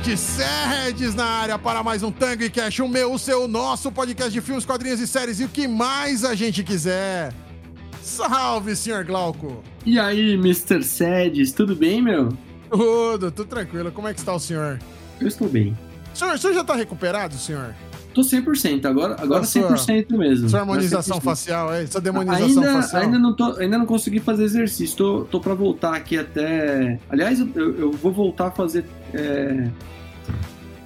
noite. Sedes na área para mais um Tango e Cash, o meu, o seu, o nosso podcast de filmes, quadrinhos e séries e o que mais a gente quiser. Salve, senhor Glauco. E aí, Mr. Sedes, tudo bem, meu? Tudo, tudo tranquilo. Como é que está o senhor? Eu estou bem. Senhor, o senhor já está recuperado, senhor? Tô 100%, agora, agora sua, 100% mesmo. Sua harmonização facial, é? Sua demonização ainda, facial? Ainda não, tô, ainda não consegui fazer exercício, tô, tô pra voltar aqui até... Aliás, eu, eu vou voltar a fazer... É,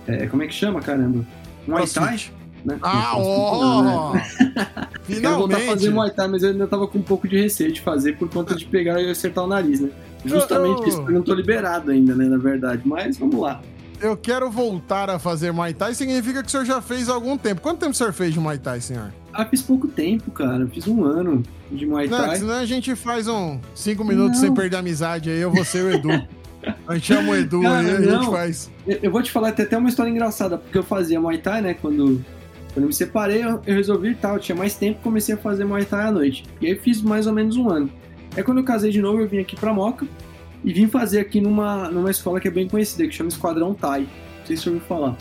é, como é que chama, caramba? Muay Thai? Né? Ah, ó! Oh, né? Finalmente! Quero voltar a fazer Muay Thai, mas eu ainda tava com um pouco de receio de fazer por conta de pegar e acertar o nariz, né? Justamente eu... isso, porque eu não tô liberado ainda, né, na verdade. Mas vamos lá eu quero voltar a fazer Muay Thai significa que o senhor já fez há algum tempo. Quanto tempo o senhor fez de Muay Thai, senhor? Ah, fiz pouco tempo, cara. Fiz um ano de Muay Thai. Não, senão a gente faz um cinco minutos não. sem perder a amizade aí, eu vou ser o Edu. A gente chama o Edu cara, aí, a não. gente faz. Eu vou te falar até, até uma história engraçada, porque eu fazia Muay Thai, né, quando, quando eu me separei, eu, eu resolvi e tal, eu tinha mais tempo, comecei a fazer Muay Thai à noite. E aí fiz mais ou menos um ano. Aí quando eu casei de novo, eu vim aqui pra Moca e vim fazer aqui numa, numa escola que é bem conhecida, que chama Esquadrão Thai. Não sei se você ouviu falar.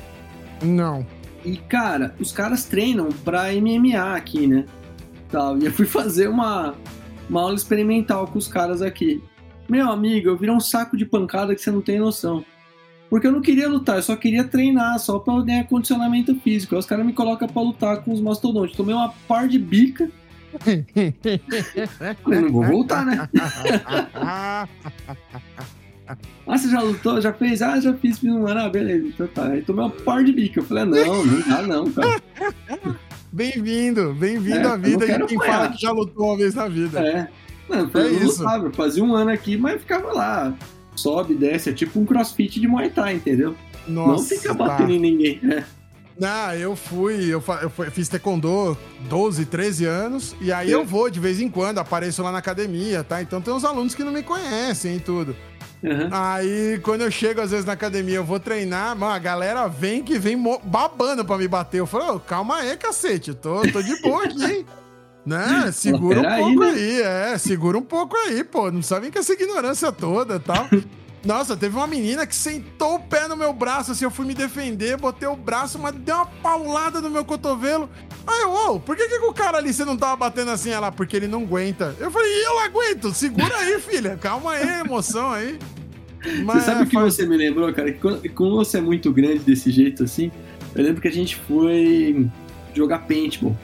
Não. E, cara, os caras treinam pra MMA aqui, né? Tal. E eu fui fazer uma, uma aula experimental com os caras aqui. Meu amigo, eu virei um saco de pancada que você não tem noção. Porque eu não queria lutar, eu só queria treinar, só pra ganhar condicionamento físico. Aí os caras me colocam pra lutar com os mastodontes. Tomei uma par de bica. eu não vou voltar, né? Ah, você já lutou? Já fez? Ah, já fiz, fiz um ano. Ah, beleza. Então tá. Aí tomei uma par de bico. Eu falei, ah, não, não dá não, cara. Bem-vindo, bem-vindo é, à vida de quem apanhar. fala que já lutou uma vez na vida. É. Não, é eu isso. Lutava, fazia um ano aqui, mas ficava lá. Sobe, desce, é tipo um crossfit de Muay Thai, entendeu? Nossa, não fica batendo tá. em ninguém. É. Não, eu fui, eu, eu fiz taekwondo 12, 13 anos, e aí é. eu vou de vez em quando, apareço lá na academia, tá? Então tem uns alunos que não me conhecem e tudo. Uhum. Aí, quando eu chego, às vezes, na academia, eu vou treinar, mano, a galera vem que vem babando pra me bater. Eu falo, oh, calma aí, cacete, eu tô, tô de boa aqui, hein? Né? Segura um pouco aí, né? aí, é, segura um pouco aí, pô. Não sabe que essa ignorância toda e tal. Nossa, teve uma menina que sentou o pé no meu braço, assim, eu fui me defender, botei o braço, mas deu uma paulada no meu cotovelo. Aí eu, ô, oh, por que, que o cara ali você não tava batendo assim? Ela, porque ele não aguenta. Eu falei, eu aguento, segura aí, filha, calma aí, emoção aí. Mas, você sabe o que faz... você me lembrou, cara? Que quando, quando você é muito grande desse jeito assim, eu lembro que a gente foi jogar paintball.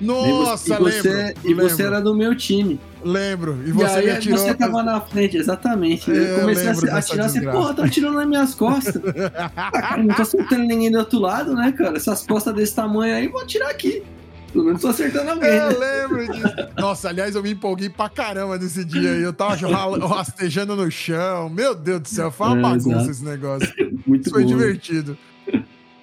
Nossa, e você, lembro. E lembro. você era do meu time. Lembro. E você e aí, atirou... Você tava na frente, exatamente. É, eu comecei eu a atirar assim, porra, tá atirando nas minhas costas. ah, não tô acertando ninguém do outro lado, né, cara? Essas costas desse tamanho aí, vou atirar aqui. Pelo menos tô acertando alguém. Eu né? lembro disso. Nossa, aliás, eu me empolguei pra caramba nesse dia aí. Eu tava rastejando no chão. Meu Deus do céu, foi uma é, bagunça exato. esse negócio. Muito Foi bom. divertido.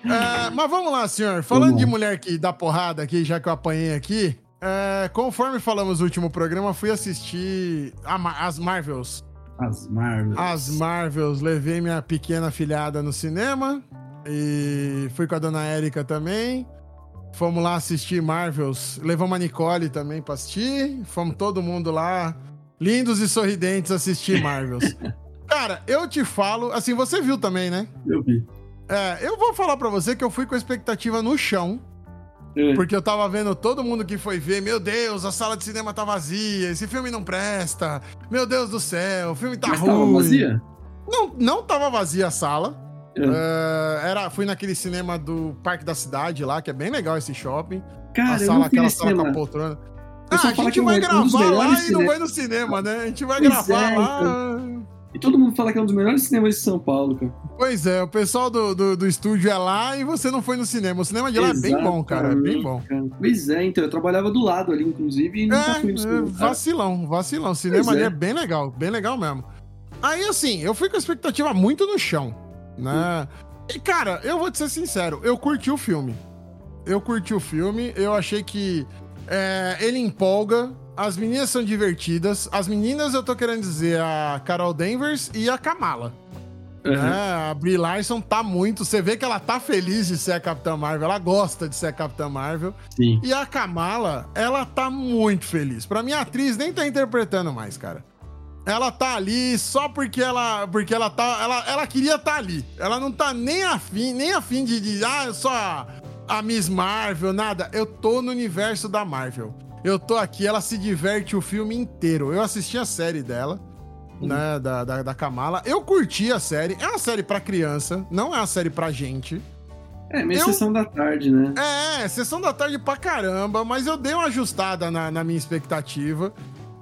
É, mas vamos lá, senhor. Falando de mulher que dá porrada aqui, já que eu apanhei aqui, é, conforme falamos no último programa, fui assistir as Marvels. As Marvels. As Marvels. Levei minha pequena filhada no cinema e fui com a dona Érica também. Fomos lá assistir Marvels. Levamos a Nicole também pra assistir. Fomos todo mundo lá, lindos e sorridentes, assistir Marvels. Cara, eu te falo, assim, você viu também, né? Eu vi. É, eu vou falar para você que eu fui com a expectativa no chão. É. Porque eu tava vendo todo mundo que foi ver, meu Deus, a sala de cinema tá vazia, esse filme não presta, meu Deus do céu, o filme tá Mas ruim. Tava vazia? Não, não tava vazia a sala. É. Uh, era, fui naquele cinema do Parque da Cidade lá, que é bem legal esse shopping. Cara, a sala, aquela sala cinema. com a poltrona. Ah, a gente vai gravar lá e não vai no cinema, né? A gente vai pois gravar é, lá. Então. E todo mundo fala que é um dos melhores cinemas de São Paulo, cara. Pois é, o pessoal do, do, do estúdio é lá e você não foi no cinema. O cinema de lá Exatamente, é bem bom, cara. É bem bom. Cara. Pois é, então eu trabalhava do lado ali, inclusive, e nunca é, fui no cinema. Vacilão, vacilão. O cinema pois ali é. é bem legal, bem legal mesmo. Aí, assim, eu fui com a expectativa muito no chão, né? E, cara, eu vou te ser sincero, eu curti o filme. Eu curti o filme, eu achei que é, ele empolga, as meninas são divertidas. As meninas, eu tô querendo dizer, a Carol Danvers e a Kamala. Uhum. É, a Brie Larson tá muito. Você vê que ela tá feliz de ser a Capitã Marvel, ela gosta de ser a Capitã Marvel. Sim. E a Kamala, ela tá muito feliz. Pra mim, a atriz nem tá interpretando mais, cara. ela tá ali só porque ela, porque ela tá, ela, ela queria estar tá ali. Ela não tá nem afim, nem afim de, de ah, eu sou a, a Miss Marvel, nada. Eu tô no universo da Marvel. Eu tô aqui, ela se diverte o filme inteiro. Eu assisti a série dela, uhum. né, da, da, da Kamala. Eu curti a série. É uma série para criança, não é uma série pra gente. É, meio eu... sessão da tarde, né? É, sessão da tarde pra caramba, mas eu dei uma ajustada na, na minha expectativa.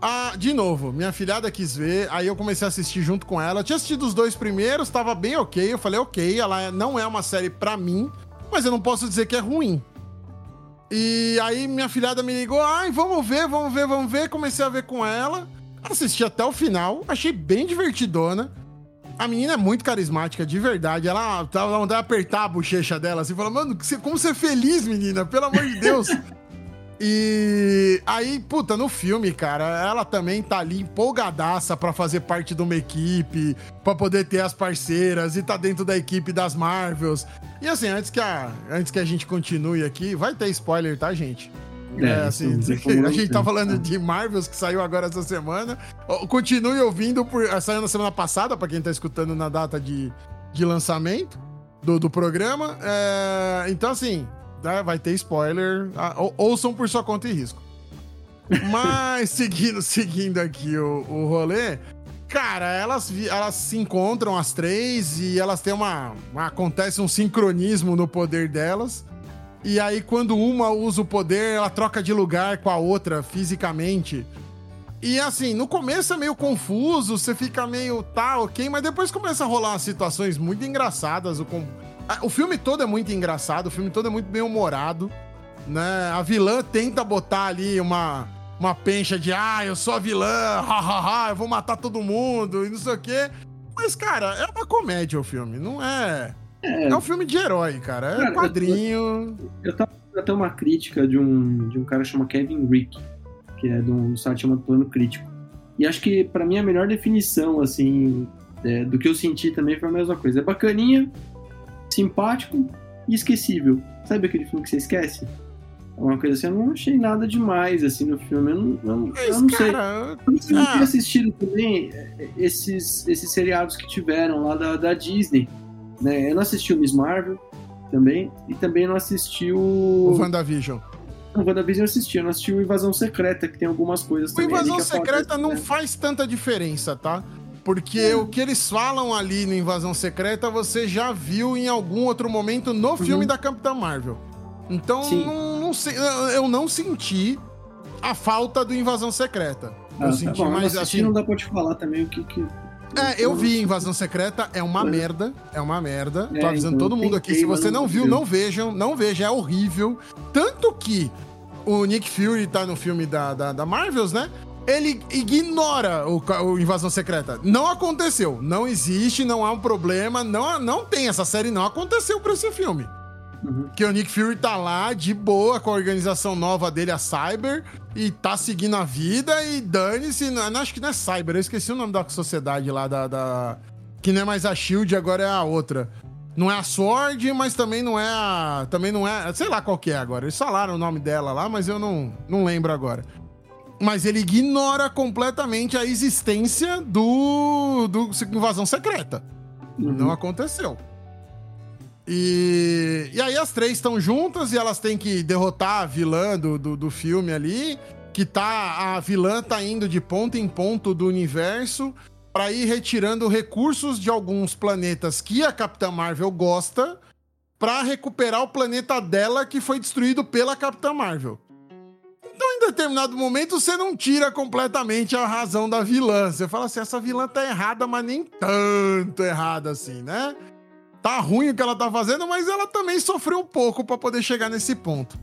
Ah, de novo, minha filhada quis ver, aí eu comecei a assistir junto com ela. Eu tinha assistido os dois primeiros, tava bem ok. Eu falei, ok, ela não é uma série pra mim, mas eu não posso dizer que é ruim. E aí minha filhada me ligou, ai, vamos ver, vamos ver, vamos ver. Comecei a ver com ela, assisti até o final, achei bem divertidona. A menina é muito carismática, de verdade. Ela tava vontade de apertar a bochecha dela assim, falando, mano, como você é feliz, menina, pelo amor de Deus. E aí, puta, no filme, cara, ela também tá ali empolgadaça pra fazer parte de uma equipe, pra poder ter as parceiras e tá dentro da equipe das Marvels. E assim, antes que a, antes que a gente continue aqui, vai ter spoiler, tá, gente? É, é assim, a gente tá falando de Marvels que saiu agora essa semana. Continue ouvindo, por, saiu na semana passada, pra quem tá escutando na data de, de lançamento do, do programa. É, então, assim, né, vai ter spoiler. Ah, ouçam por sua conta e risco. Mas, seguindo, seguindo aqui o, o rolê, cara, elas, elas se encontram as três e elas têm uma, uma. Acontece um sincronismo no poder delas. E aí, quando uma usa o poder, ela troca de lugar com a outra fisicamente. E assim, no começo é meio confuso, você fica meio tá, ok, mas depois começa a rolar situações muito engraçadas. O, o filme todo é muito engraçado, o filme todo é muito bem humorado, né? A vilã tenta botar ali uma, uma pencha de ah, eu sou a vilã, hahaha, eu vou matar todo mundo e não sei o quê. Mas, cara, é uma comédia o filme, não é. É, é um filme de herói, cara. É cara, quadrinho. Eu, eu tava até uma crítica de um, de um cara chamado Kevin Rick, que é de um site chamado Plano Crítico. E acho que, para mim, a melhor definição, assim, é, do que eu senti também foi a mesma coisa. É bacaninha, simpático e esquecível. Sabe aquele filme que você esquece? Uma coisa assim, eu não achei nada demais assim no filme. Eu não, eu, eu não cara, sei. Eu não ah. assistido também é, esses, esses seriados que tiveram lá da, da Disney. Né? Eu não assisti o Miss Marvel também. E também não assisti o. O WandaVision. O WandaVision eu assisti, eu não assisti o Invasão Secreta, que tem algumas coisas o também. O Invasão Secreta não faz tanta diferença, tá? Porque é. o que eles falam ali no Invasão Secreta, você já viu em algum outro momento no uhum. filme da Capitã Marvel. Então, não, não sei, eu não senti a falta do Invasão Secreta. Ah, eu tá senti tá mais assim. Não dá pra te falar também o que. que... É, eu vi Invasão Secreta, é uma é. merda, é uma merda. É, Tô avisando então, todo mundo aqui, se você não viu, não vejam, não vejam, é horrível. Tanto que o Nick Fury tá no filme da, da, da Marvels, né? Ele ignora o, o, Invasão Secreta. Não aconteceu. Não existe, não há um problema. Não, não tem. Essa série não aconteceu pra esse filme. Uhum. Que o Nick Fury tá lá de boa com a organização nova dele, a Cyber, e tá seguindo a vida e dane-se. Acho que não é Cyber, eu esqueci o nome da sociedade lá da, da. Que não é mais a Shield, agora é a outra. Não é a Sword, mas também não é a. Também não é. Sei lá qual que é agora. Eles falaram o nome dela lá, mas eu não, não lembro agora mas ele ignora completamente a existência do, do invasão secreta. Uhum. Não aconteceu. E, e aí as três estão juntas e elas têm que derrotar a vilã do, do, do, filme ali. Que tá. A vilã tá indo de ponto em ponto do universo para ir retirando recursos de alguns planetas que a Capitã Marvel gosta para recuperar o planeta dela que foi destruído pela Capitã Marvel. Então, em determinado momento, você não tira completamente a razão da vilã. Você fala assim: essa vilã tá errada, mas nem tanto errada assim, né? Tá ruim o que ela tá fazendo, mas ela também sofreu um pouco para poder chegar nesse ponto.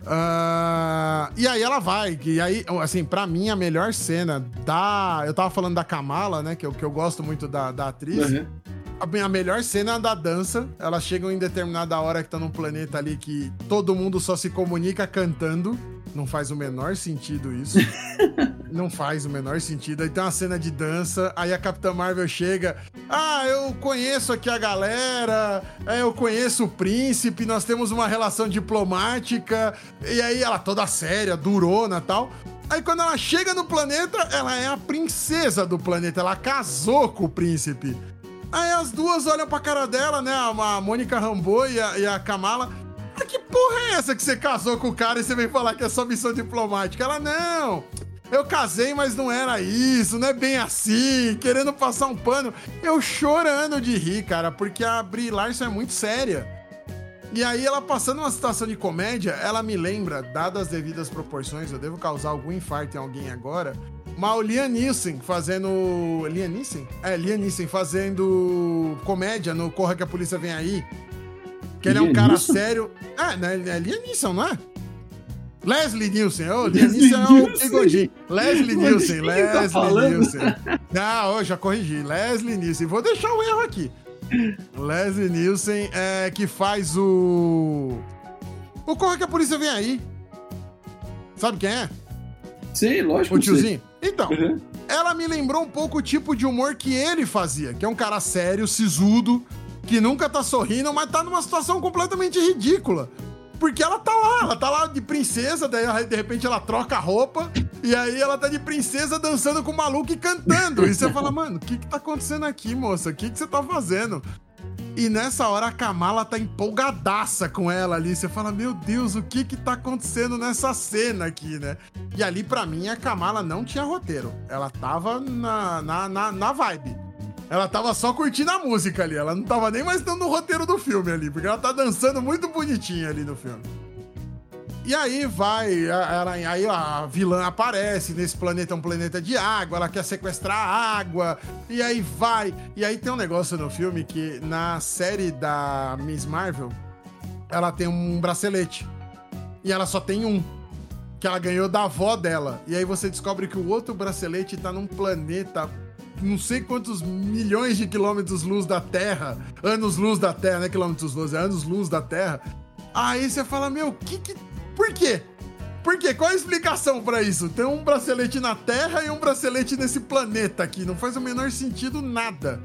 Uh, e aí ela vai, e aí, assim, para mim a melhor cena da. Eu tava falando da Kamala, né? Que eu, que eu gosto muito da, da atriz. Uhum. A minha melhor cena é a da dança. Elas chegam em determinada hora que tá num planeta ali que todo mundo só se comunica cantando. Não faz o menor sentido isso. não faz o menor sentido. Aí tem uma cena de dança, aí a Capitã Marvel chega. Ah, eu conheço aqui a galera, é, eu conheço o príncipe, nós temos uma relação diplomática. E aí ela toda séria, durona e tal. Aí quando ela chega no planeta, ela é a princesa do planeta. Ela casou com o príncipe. Aí as duas olham pra cara dela, né? A Mônica Rambeau e a, e a Kamala. Ah, que porra é essa que você casou com o cara e você vem falar que é só missão diplomática? Ela, não. Eu casei, mas não era isso, não é bem assim, querendo passar um pano. Eu chorando de rir, cara, porque a Brie Larson é muito séria. E aí ela passando uma situação de comédia, ela me lembra, dadas as devidas proporções, eu devo causar algum infarto em alguém agora, mas o Liam Neeson fazendo... Liam Neeson? É, Liam Neeson fazendo comédia no Corra que a Polícia Vem Aí. Que ele é um cara sério... É, né, é Liam Neeson, não é? Leslie Nielsen. Oh, Liam Neeson é o Bigodinho. Leslie Nielsen. Tá Leslie Nielsen. Não, eu já corrigi. Leslie Nielsen. Vou deixar o erro aqui. Leslie Nielsen é que faz o. O Corre que a polícia vem aí. Sabe quem é? Sim, lógico. O tiozinho? Sei. Então, uhum. ela me lembrou um pouco o tipo de humor que ele fazia, que é um cara sério, sisudo, que nunca tá sorrindo, mas tá numa situação completamente ridícula. Porque ela tá lá, ela tá lá de princesa, daí de repente ela troca a roupa, e aí ela tá de princesa dançando com o maluco e cantando. E você fala, mano, o que que tá acontecendo aqui, moça? O que que você tá fazendo? E nessa hora a Kamala tá empolgadaça com ela ali. Você fala, meu Deus, o que que tá acontecendo nessa cena aqui, né? E ali, para mim, a Kamala não tinha roteiro. Ela tava na, na, na, na vibe. Ela tava só curtindo a música ali. Ela não tava nem mais dando o roteiro do filme ali, porque ela tá dançando muito bonitinha ali no filme. E aí vai, ela, aí a vilã aparece nesse planeta, um planeta de água, ela quer sequestrar a água, e aí vai. E aí tem um negócio no filme que na série da Miss Marvel, ela tem um bracelete. E ela só tem um. Que ela ganhou da avó dela. E aí você descobre que o outro bracelete tá num planeta não sei quantos milhões de quilômetros luz da Terra, anos luz da Terra, não é quilômetros luz, é anos luz da Terra. Aí você fala, meu, que que por quê? Por quê? Qual a explicação para isso? Tem um bracelete na Terra e um bracelete nesse planeta aqui. Não faz o menor sentido nada.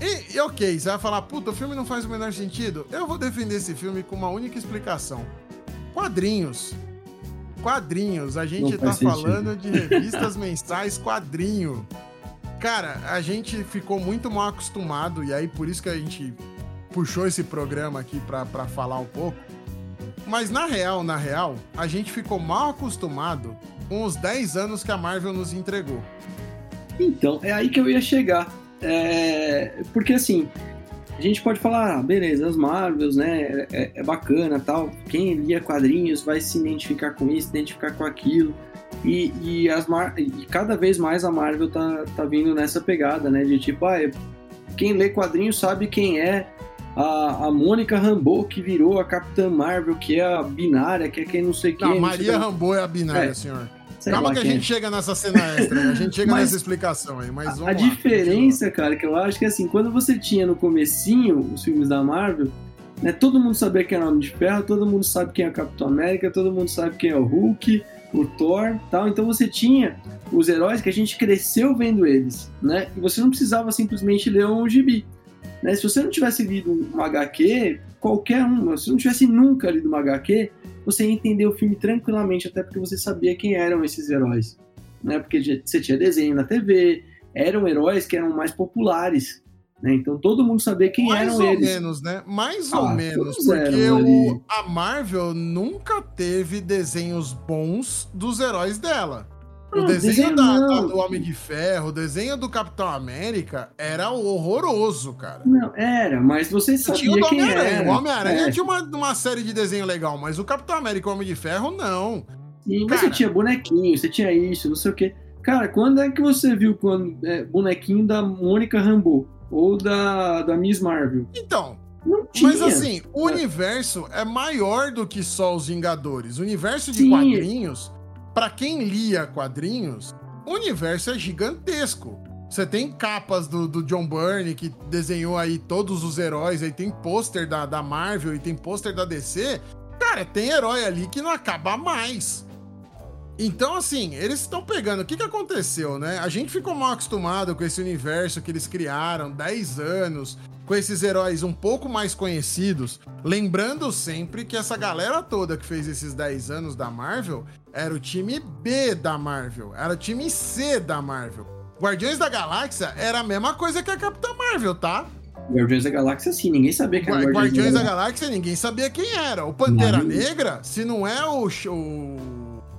E, e, ok, você vai falar, puta, o filme não faz o menor sentido? Eu vou defender esse filme com uma única explicação: quadrinhos. Quadrinhos. A gente tá falando de revistas mensais quadrinho. Cara, a gente ficou muito mal acostumado, e aí por isso que a gente puxou esse programa aqui para falar um pouco mas na real, na real, a gente ficou mal acostumado com os 10 anos que a Marvel nos entregou. Então, é aí que eu ia chegar. É... Porque assim, a gente pode falar, ah, beleza, as Marvels, né, é, é, bacana tal. Quem lia quadrinhos vai se identificar com isso, identificar com aquilo. E, e, as Mar... e cada vez mais a Marvel tá, tá vindo nessa pegada, né, de tipo, ah, quem lê quadrinhos sabe quem é a, a Mônica Rambeau, que virou a Capitã Marvel, que é a binária, que é quem não sei quem. Não, Maria Rambeau é a binária, é. senhor. Sei Calma que a gente é. chega nessa cena extra, né? a gente chega mas, nessa explicação aí, mas A, a diferença, cara, que eu acho que assim, quando você tinha no comecinho os filmes da Marvel, né, todo mundo sabia quem era o Homem de Ferro, todo mundo sabe quem é o Capitão América, todo mundo sabe quem é o Hulk, o Thor, tal. Então você tinha os heróis que a gente cresceu vendo eles, né? E você não precisava simplesmente ler um gibi. Né? Se você não tivesse lido um HQ, qualquer um, se não tivesse nunca lido uma HQ, você ia entender o filme tranquilamente, até porque você sabia quem eram esses heróis. Né? Porque você tinha desenho na TV, eram heróis que eram mais populares. Né? Então todo mundo sabia quem mais eram eles. Mais ou menos, né? Mais ou ah, menos. Porque o, a Marvel nunca teve desenhos bons dos heróis dela. O ah, desenho, da, do Homem de Ferro, o desenho do Capitão América era horroroso, cara. Não, era, mas você sabia tinha o quem era. O Homem-Aranha é. tinha uma, uma série de desenho legal, mas o Capitão América e o Homem de Ferro, não. Cara, você tinha bonequinho, você tinha isso, não sei o quê. Cara, quando é que você viu quando, é, bonequinho da Mônica Rambeau? Ou da, da Miss Marvel? Então, mas assim, o universo é maior do que só os Vingadores. O universo de Sim. quadrinhos para quem lia quadrinhos, o universo é gigantesco. Você tem capas do, do, John Byrne, que desenhou aí todos os heróis, aí tem pôster da, da Marvel e tem pôster da DC. Cara, tem herói ali que não acaba mais. Então, assim, eles estão pegando. O que, que aconteceu, né? A gente ficou mal acostumado com esse universo que eles criaram 10 anos, com esses heróis um pouco mais conhecidos. Lembrando sempre que essa galera toda que fez esses 10 anos da Marvel era o time B da Marvel, era o time C da Marvel. Guardiões da Galáxia era a mesma coisa que a Capitã Marvel, tá? Guardiões da Galáxia, sim, ninguém sabia quem era Guardiões, Guardiões da, Galáxia, ninguém sabia quem era. O Pantera não. Negra, se não é o, o,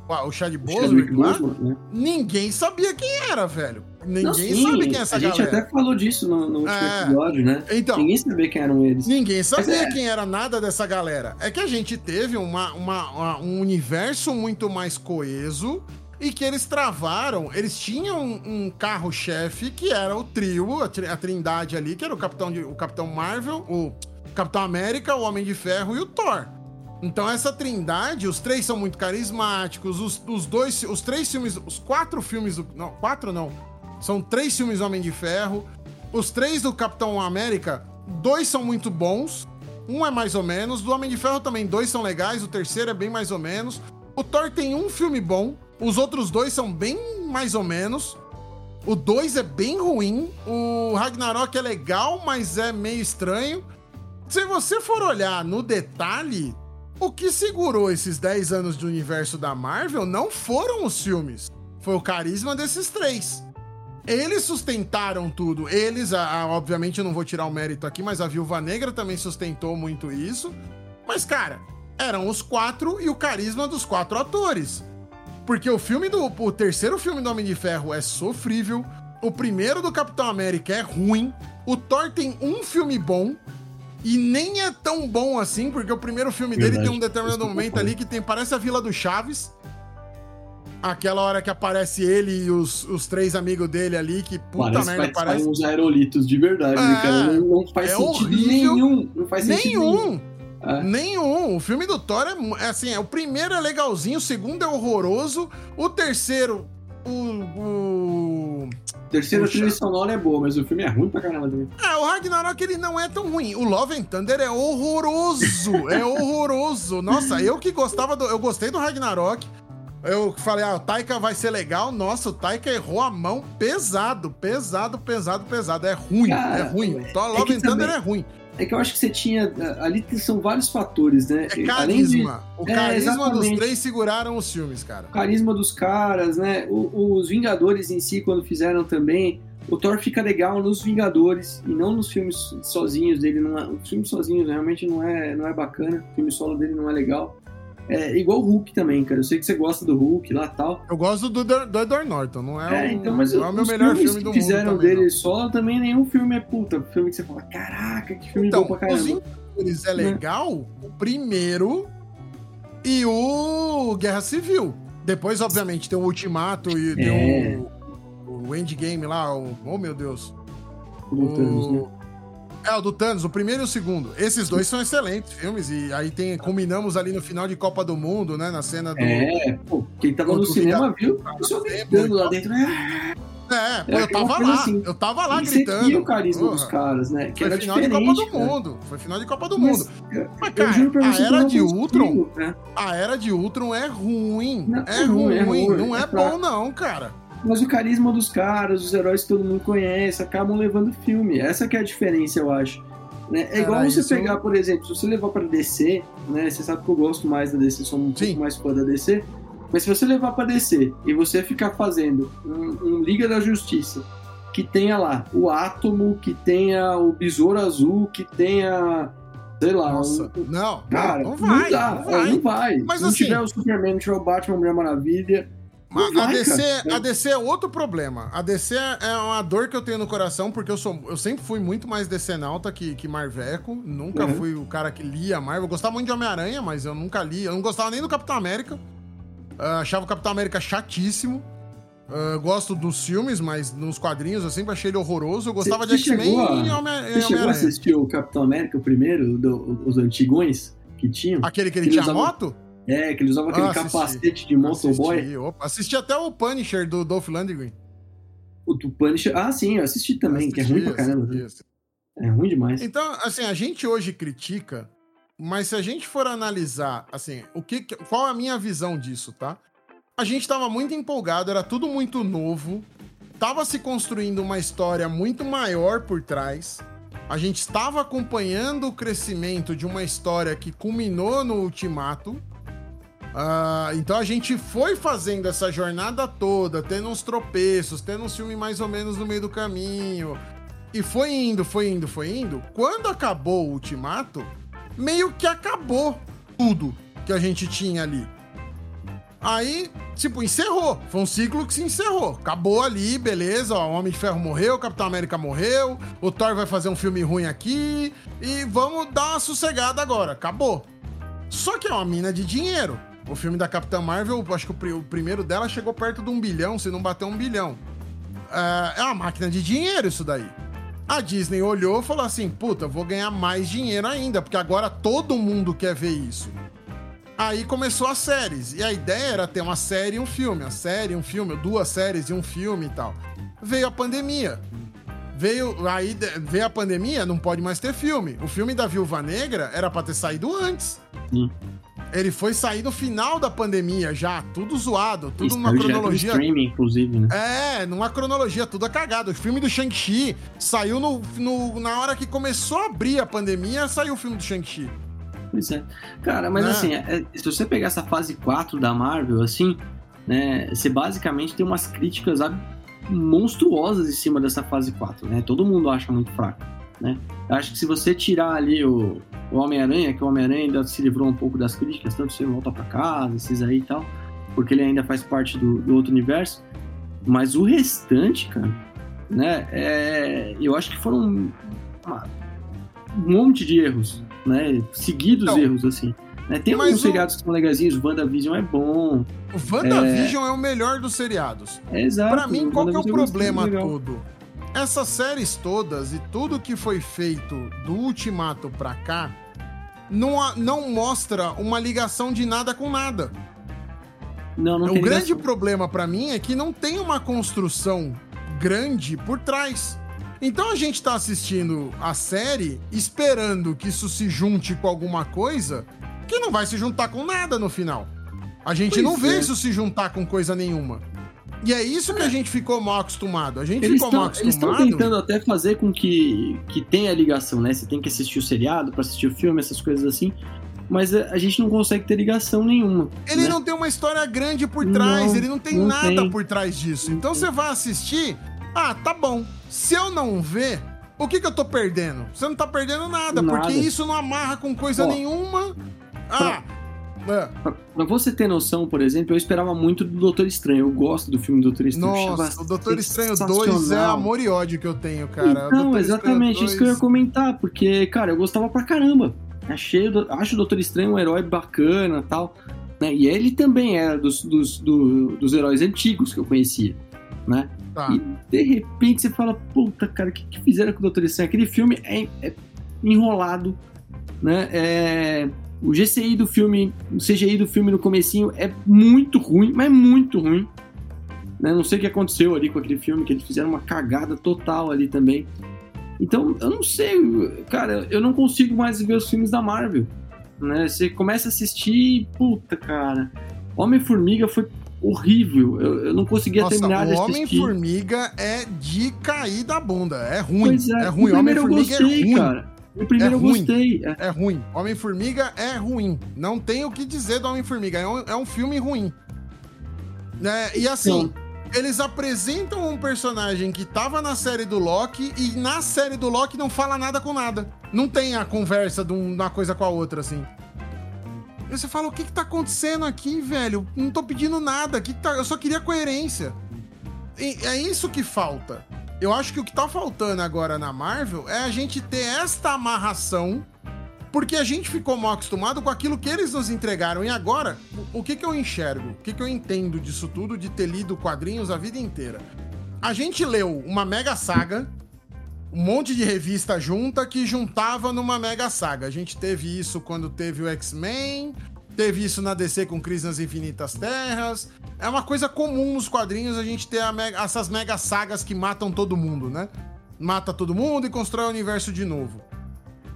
o Chad Boswick lá, né? ninguém sabia quem era, velho. Ninguém não, sim, sabe quem é essa galera. A gente até falou disso no, no último é, episódio, né? Então, ninguém sabia quem eram eles. Ninguém sabia é. quem era nada dessa galera. É que a gente teve uma, uma, uma um universo muito mais coeso e que eles travaram. Eles tinham um, um carro-chefe que era o trio, a, tri, a, trindade ali, que era o Capitão, de, o Capitão Marvel, o Capitão América, o Homem de Ferro e o Thor. Então essa trindade, os três são muito carismáticos, os, os dois, os três filmes, os quatro filmes, do, não, quatro não, são três filmes do Homem de Ferro. Os três do Capitão América, dois são muito bons, um é mais ou menos. Do Homem de Ferro também, dois são legais, o terceiro é bem mais ou menos. O Thor tem um filme bom, os outros dois são bem mais ou menos. O 2 é bem ruim. O Ragnarok é legal, mas é meio estranho. Se você for olhar no detalhe, o que segurou esses 10 anos de universo da Marvel não foram os filmes. Foi o carisma desses três. Eles sustentaram tudo. Eles, a, a, obviamente, eu não vou tirar o mérito aqui, mas a Viúva Negra também sustentou muito isso. Mas, cara, eram os quatro e o carisma dos quatro atores. Porque o filme do. O terceiro filme do Homem de Ferro é sofrível. O primeiro do Capitão América é ruim. O Thor tem um filme bom. E nem é tão bom assim, porque o primeiro filme Verdade. dele tem um determinado momento ali que tem. Parece a Vila do Chaves. Aquela hora que aparece ele e os, os três amigos dele ali, que puta parece, merda, parece. Parece uns aerolitos de verdade, é, cara. Não, não faz é sentido horrível. nenhum. Não faz nenhum. sentido nenhum. É. Nenhum. O filme do Thor é, é assim: é, o primeiro é legalzinho, o segundo é horroroso, o terceiro. O. o... Terceiro trilha sonora é boa, mas o filme é ruim pra caramba também. É, o Ragnarok ele não é tão ruim. O Love and Thunder é horroroso. é horroroso. Nossa, eu que gostava do. Eu gostei do Ragnarok. Eu falei, ah, o Taika vai ser legal. Nossa, o Taika errou a mão pesado, pesado, pesado, pesado. É ruim, Cara, é ruim. O é Love and Thunder é ruim. É que eu acho que você tinha. Ali são vários fatores, né? É carisma. De, o é, carisma é, dos três seguraram os filmes, cara. O carisma dos caras, né? O, os Vingadores em si, quando fizeram também. O Thor fica legal nos Vingadores e não nos filmes sozinhos dele. Não é, os filmes sozinhos realmente não é, não é bacana. O filme solo dele não é legal. É igual o Hulk também, cara. Eu sei que você gosta do Hulk lá e tal. Eu gosto do, do Edward Norton, não é, é então, mas não é o meu melhor filme do mundo. fizeram também, dele não. solo também, nenhum filme é puta. Filme que você fala, caraca, que filme então, bom pra caramba. Os Vingadores é legal, o primeiro e o Guerra Civil. Depois, obviamente, tem o Ultimato e é. tem o, o Endgame lá, o, oh meu Deus. O, o, né? É, o do Thanos, o primeiro e o segundo. Esses dois são excelentes filmes. E aí tem, combinamos ali no final de Copa do Mundo, né? Na cena do. É, pô, quem tava no cinema viu o pessoal gritando lá dentro. É, é, pô, eu tava lá, assim. eu tava lá gritando. Você o carisma Porra. dos caras, né? Que Foi final de Copa do cara. Mundo. Foi final de Copa do Mas, Mundo. Mas, cara, a era de Ultron. Né? A era de Ultron é ruim. Não, é, ruim, é ruim. Não é, é bom, não, cara. Mas o carisma dos caras, os heróis que todo mundo conhece, acabam levando filme. Essa que é a diferença, eu acho. Né? É igual você isso... pegar, por exemplo, se você levar para DC, né? Você sabe que eu gosto mais da DC, sou um Sim. pouco mais fã da DC. Mas se você levar para DC e você ficar fazendo um, um, Liga da Justiça que tenha lá o Átomo, que tenha o Besouro Azul, que tenha sei lá. Nossa, um... não, cara, não, vai, não dá, não vai. Não vai. Mas não assim, tiver o Superman, não tiver o Batman, Mulher Maravilha, a, DC, a DC é outro problema. A DC é uma dor que eu tenho no coração, porque eu, sou, eu sempre fui muito mais DC nauta que, que Marveco. Nunca uhum. fui o cara que lia Marvel. Eu gostava muito de Homem-Aranha, mas eu nunca li. Eu não gostava nem do Capitão América. Uh, achava o Capitão América chatíssimo. Uh, gosto dos filmes, mas nos quadrinhos eu sempre achei ele horroroso. Eu gostava você, de X-Men e Homem-Aranha. Você chegou a assistir o Capitão América, o primeiro, do, os antigões que tinham? Aquele que ele, tinha usava... moto? É, que ele usava aquele ah, capacete de motoboy. Assisti, opa, assisti até o Punisher do Dolph Lundgren. O do Punisher. Ah, sim, eu assisti também, assisti, que é ruim pra caramba. Assisti. É ruim demais. Então, assim, a gente hoje critica, mas se a gente for analisar, assim, o que, qual a minha visão disso, tá? A gente tava muito empolgado, era tudo muito novo, tava se construindo uma história muito maior por trás. A gente estava acompanhando o crescimento de uma história que culminou no Ultimato, Uh, então a gente foi fazendo essa jornada toda, tendo uns tropeços, tendo um filme mais ou menos no meio do caminho. E foi indo, foi indo, foi indo. Quando acabou o Ultimato, meio que acabou tudo que a gente tinha ali. Aí, tipo, encerrou. Foi um ciclo que se encerrou. Acabou ali, beleza. Ó, o Homem de Ferro morreu, o Capitão América morreu, o Thor vai fazer um filme ruim aqui e vamos dar uma sossegada agora. Acabou. Só que é uma mina de dinheiro. O filme da Capitã Marvel, acho que o, primeiro dela chegou perto de um bilhão, se não bateu um bilhão. É, é uma máquina de dinheiro isso daí. A Disney olhou e falou assim: puta, vou ganhar mais dinheiro ainda, porque agora todo mundo quer ver isso. Aí começou as séries. E a ideia era ter uma série e um filme. A série, um filme, duas séries e um filme e tal. Veio a pandemia. Veio, aí veio a pandemia, não pode mais ter filme. O filme da Viúva Negra era pra ter saído antes. Sim. Ele foi sair no final da pandemia já, tudo zoado, tudo numa cronologia. streaming, inclusive, né? É, numa cronologia, tudo cagado. O filme do Shang-Chi saiu no, no, na hora que começou a abrir a pandemia, saiu o filme do Shang-Chi. Pois é. Cara, mas né? assim, é, se você pegar essa fase 4 da Marvel, assim, né, você basicamente tem umas críticas monstruosas em cima dessa fase 4, né? Todo mundo acha muito fraco, né? Eu acho que se você tirar ali o, o Homem-Aranha, que o Homem-Aranha ainda se livrou um pouco das críticas, tanto se volta para casa, esses aí e tal, porque ele ainda faz parte do, do outro universo. Mas o restante, cara, né? É, eu acho que foram uma, um monte de erros, né? Seguidos então, erros, assim. Né? Tem alguns o... seriados que são legazinhos, WandaVision é bom. O WandaVision é... é o melhor dos seriados. É, exato. Pra mim, qual que é o problema todo? Essas séries todas e tudo que foi feito do Ultimato pra cá não, não mostra uma ligação de nada com nada. Não, não o grande ligação. problema para mim é que não tem uma construção grande por trás. Então a gente tá assistindo a série esperando que isso se junte com alguma coisa que não vai se juntar com nada no final. A gente pois não vê é. isso se juntar com coisa nenhuma. E é isso que a gente ficou mal acostumado. A gente eles ficou tão, mal acostumado. Eles estão tentando até fazer com que, que tenha ligação, né? Você tem que assistir o seriado para assistir o filme, essas coisas assim. Mas a gente não consegue ter ligação nenhuma. Ele né? não tem uma história grande por trás, não, ele não tem não nada tem. por trás disso. Então você vai assistir, ah, tá bom. Se eu não ver, o que, que eu tô perdendo? Você não tá perdendo nada, nada. porque isso não amarra com coisa Ó, nenhuma. Ah, é. Pra você ter noção, por exemplo, eu esperava muito do Doutor Estranho. Eu gosto do filme Doutor Estranho. Nossa, o Doutor Estranho 2 é amor e ódio que eu tenho, cara. Não, exatamente, 2... isso que eu ia comentar, porque, cara, eu gostava pra caramba. Achei, acho o Doutor Estranho um herói bacana tal. Né? E ele também era dos, dos, do, dos heróis antigos que eu conhecia. Né? Tá. E de repente você fala, puta, cara, o que, que fizeram com o Doutor Estranho? Aquele filme é, é enrolado, né? É o GCI do filme, o CGI do filme no comecinho é muito ruim, mas muito ruim. Né? Não sei o que aconteceu ali com aquele filme, que eles fizeram uma cagada total ali também. Então, eu não sei, cara, eu não consigo mais ver os filmes da Marvel. Né? Você começa a assistir e, puta, cara, Homem-Formiga foi horrível. Eu, eu não conseguia Nossa, terminar de assistir. Homem-Formiga é de cair da bunda. É ruim. Pois é, é ruim. Homem-Formiga é ruim. Cara. O primeiro é eu gostei. É. é ruim. Homem-Formiga é ruim. Não tem o que dizer do Homem-Formiga. É, um, é um, filme ruim. É, e assim, Sim. eles apresentam um personagem que tava na série do Loki e na série do Loki não fala nada com nada. Não tem a conversa de uma coisa com a outra, assim. E você fala, o que que tá acontecendo aqui, velho? Não tô pedindo nada. Que tá... Eu só queria coerência. E é isso que falta. Eu acho que o que tá faltando agora na Marvel é a gente ter esta amarração, porque a gente ficou mal acostumado com aquilo que eles nos entregaram. E agora, o, que, que eu enxergo? O que, que eu entendo disso tudo, de ter lido quadrinhos a vida inteira? A gente leu uma mega saga, um monte de revista junta que juntava numa mega saga. A gente teve isso quando teve o X-Men, Teve isso na DC com Crise nas Infinitas Terras. É uma coisa comum nos quadrinhos a gente ter mega, essas mega sagas que matam todo mundo, né? Mata todo mundo e constrói o universo de novo.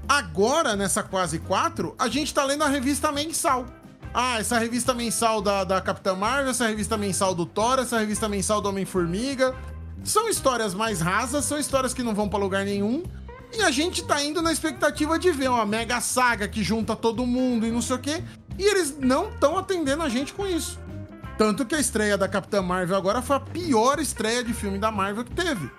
Agora, nessa quase quatro, a gente tá lendo a revista mensal. Ah, essa revista mensal da, da Capitã Marvel, essa revista mensal do Thor, essa revista mensal do Homem-Formiga. São histórias mais rasas, são histórias que não vão para lugar nenhum. E a gente tá indo na expectativa de ver uma mega saga que junta todo mundo e não sei o quê. E eles não estão atendendo a gente com isso. Tanto que a estreia da Capitã Marvel agora foi a pior estreia de filme da Marvel que teve.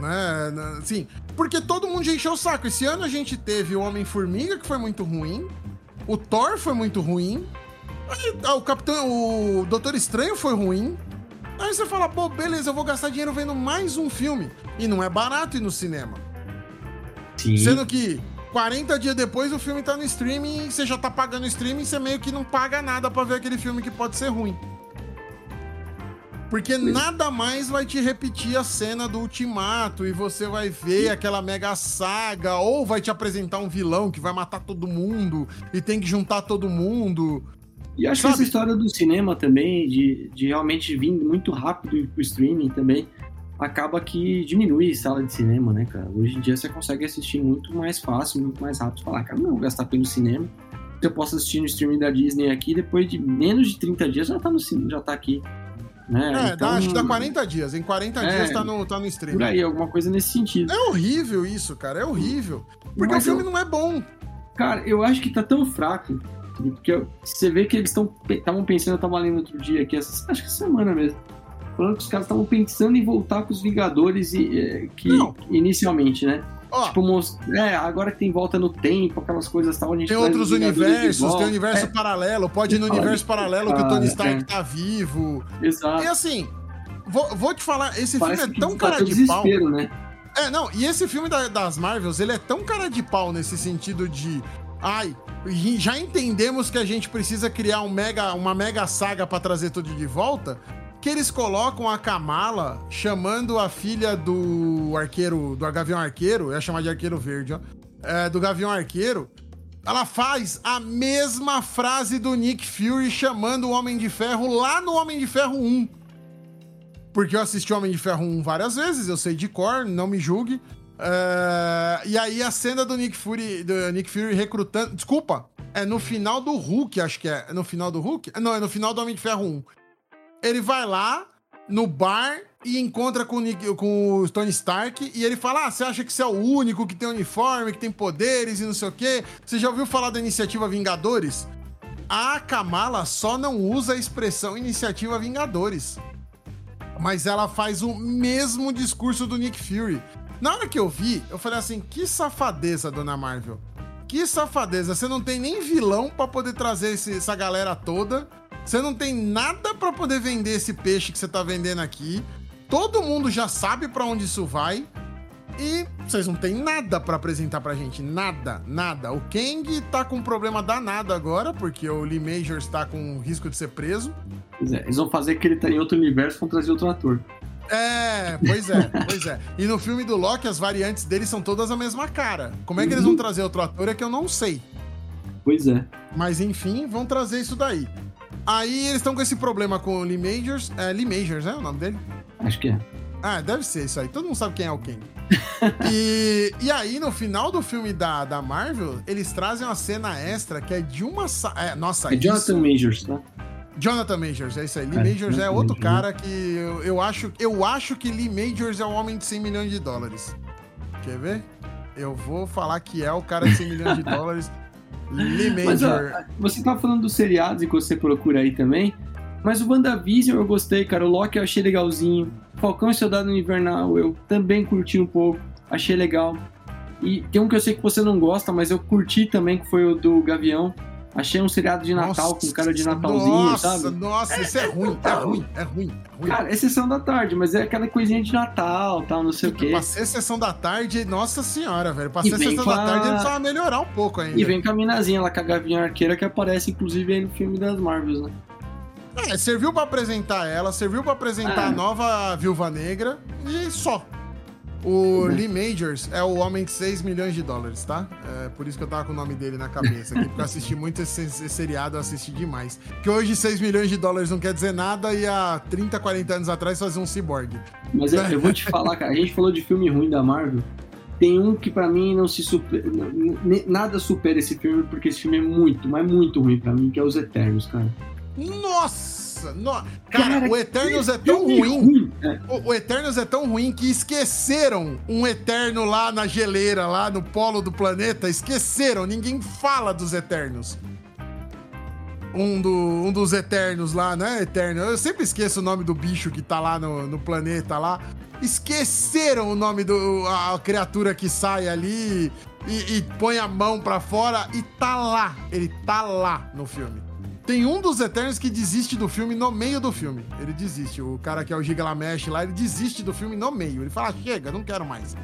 Né? Assim, porque todo mundo encheu o saco. Esse ano a gente teve o Homem-Formiga, que foi muito ruim. O Thor foi muito ruim. Ah, o Capitão. O Doutor Estranho foi ruim. Aí você fala, pô, beleza, eu vou gastar dinheiro vendo mais um filme. E não é barato ir no cinema. Sim. Sendo que 40 dias depois o filme tá no streaming e você já tá pagando o streaming e você meio que não paga nada para ver aquele filme que pode ser ruim. Porque nada mais vai te repetir a cena do ultimato e você vai ver aquela mega saga, ou vai te apresentar um vilão que vai matar todo mundo e tem que juntar todo mundo. E acho Sabe? que essa história do cinema também, de, de realmente vir muito rápido pro streaming também, acaba que diminui sala de cinema, né, cara? Hoje em dia você consegue assistir muito mais fácil, muito mais rápido. Falar, cara, não vou gastar pelo cinema. Eu posso assistir no streaming da Disney aqui, depois de menos de 30 dias já tá no cinema, já tá aqui. Né? É, então, dá, acho que dá 40 dias. Em 40 é, dias tá no, tá no streaming. Por aí, alguma coisa nesse sentido. É horrível isso, cara. É horrível. Porque Mas o filme eu... não é bom. Cara, eu acho que tá tão fraco. Porque você vê que eles estavam pensando, eu tava lendo outro dia aqui, essa, acho que semana mesmo falando que os caras estavam pensando em voltar com os Vingadores e, é, que Não. inicialmente, né? Oh. Tipo, é, agora que tem volta no tempo, aquelas coisas tal. Tem outros universos, tem universo é. paralelo, pode ir no universo paralelo que o Tony Stark é. tá vivo. Exato. E assim, vou, vou te falar, esse Parece filme é tão cara tá de pau. Né? É, não, e esse filme da, das Marvels, ele é tão cara de pau nesse sentido de. Ai, já entendemos que a gente precisa criar um mega, uma mega saga para trazer tudo de volta que eles colocam a Kamala chamando a filha do arqueiro, do Gavião Arqueiro, eu ia chamar de arqueiro verde, ó, é, do Gavião Arqueiro, ela faz a mesma frase do Nick Fury chamando o Homem de Ferro lá no Homem de Ferro 1. Porque eu assisti o Homem de Ferro 1 várias vezes, eu sei de cor, não me julgue. É, e aí a cena do Nick Fury, do Nick Fury recrutando. Desculpa, é no final do Hulk, acho que é. É no final do Hulk? Não, é no final do Homem de Ferro 1 ele vai lá no bar e encontra com com o Tony Stark e ele fala: Ah, você acha que você é o único que tem uniforme, que tem poderes e não sei o quê? Você já ouviu falar da iniciativa Vingadores? A Kamala só não usa a expressão iniciativa Vingadores. Mas ela faz o mesmo discurso do Nick Fury. Na hora que eu vi, eu falei assim: que safadeza, dona Marvel. Que safadeza. Você não tem nem vilão para poder trazer esse, essa galera toda. Você não tem nada para poder vender esse peixe que você tá vendendo aqui. Todo mundo já sabe para onde isso vai. E vocês não tem nada para apresentar pra gente. Nada, nada. O Kang tá com um problema danado agora, porque o Lee Majors tá com risco de ser preso. Pois é, eles vão fazer que ele tá em outro universo vão trazer outro ator. É, pois é, pois é. E no filme do Loki, as variantes dele são todas a mesma cara. Como é que eles vão trazer outro ator é que eu não sei. Pois é. Mas enfim, vão trazer isso daí. Aí eles estão com esse problema com o Lee Majors. É, Lee Majors, né? O nome dele? Acho que é. Ah, deve ser isso aí. Todo mundo sabe quem é o Kang. e, e aí, no final do filme da, da Marvel, eles trazem uma cena extra que é de uma. É, nossa, é Jonathan Majors, tá? Jonathan Majors, é isso aí. Lee é, Majors é outro cara que eu, eu, acho, eu acho que Lee Majors é o homem de 100 milhões de dólares. Quer ver? Eu vou falar que é o cara de 100 milhões de dólares. Lee. Mas, ó, você tava falando dos seriados e que você procura aí também. Mas o WandaVision eu gostei, cara. O Loki eu achei legalzinho. Falcão e Soldado Invernal eu também curti um pouco. Achei legal. E tem um que eu sei que você não gosta, mas eu curti também, que foi o do Gavião. Achei um seriado de Natal nossa, com cara de Natalzinho, nossa, sabe? Nossa, isso é, é ruim, é ruim, é ruim, é ruim. Cara, é sessão da tarde, mas é aquela coisinha de Natal, tal, não sei o quê. Pra ser sessão da tarde, nossa senhora, velho. Pra ser sessão da tarde, ele precisava melhorar um pouco ainda. E vem com a minazinha lá, com a Gavinha Arqueira, que aparece, inclusive, aí no filme das Marvels, né? É, serviu pra apresentar ela, serviu pra apresentar é. a nova Viúva Negra e só. O Lee Majors é o homem de 6 milhões de dólares, tá? É por isso que eu tava com o nome dele na cabeça aqui, porque eu assisti muito esse, esse seriado, eu assisti demais. Que hoje 6 milhões de dólares não quer dizer nada e há 30, 40 anos atrás fazia um cyborg. Mas eu, eu vou te falar, cara, a gente falou de filme ruim da Marvel. Tem um que para mim não se super, nada supera esse filme, porque esse filme é muito, mas muito ruim para mim, que é Os Eternos, cara. Nossa! Nossa, no... cara, cara, o Eternos é tão ruim. ruim. É. O, o Eternos é tão ruim que esqueceram um Eterno lá na geleira, lá no polo do planeta. Esqueceram, ninguém fala dos Eternos. um, do, um dos Eternos lá, né? Eterno. Eu sempre esqueço o nome do bicho que tá lá no, no planeta lá. Esqueceram o nome do a criatura que sai ali e, e põe a mão para fora e tá lá. Ele tá lá no filme. Tem um dos Eternos que desiste do filme no meio do filme. Ele desiste. O cara que é o Gigalamesh lá, ele desiste do filme no meio. Ele fala: chega, não quero mais.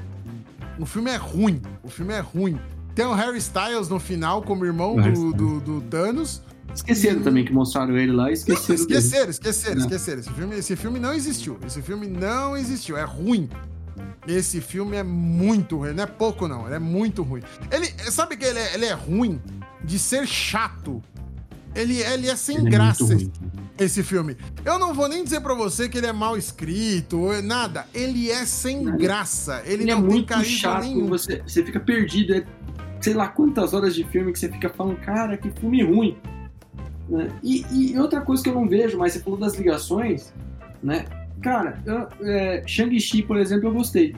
O filme é ruim. O filme é ruim. Tem o Harry Styles no final como irmão do, do, do, Thanos. Esqueceram também que mostraram ele lá esqueceram. Não, esqueceram, dele. esqueceram, não. esqueceram. Esse filme, esse filme não existiu. Esse filme não existiu. É ruim. Esse filme é muito ruim. Não é pouco, não. Ele é muito ruim. Ele, sabe que ele é, ele é ruim de ser chato. Ele, ele é sem ele é graça, é esse filme. Eu não vou nem dizer para você que ele é mal escrito, nada. Ele é sem graça. Ele, ele é não é tem muito chato. Nenhum. Você, você fica perdido. É, sei lá quantas horas de filme que você fica falando, cara, que filme ruim. Né? E, e, outra coisa que eu não vejo, mas você falou das ligações, né? Cara, é, Shang-Chi, por exemplo, eu gostei.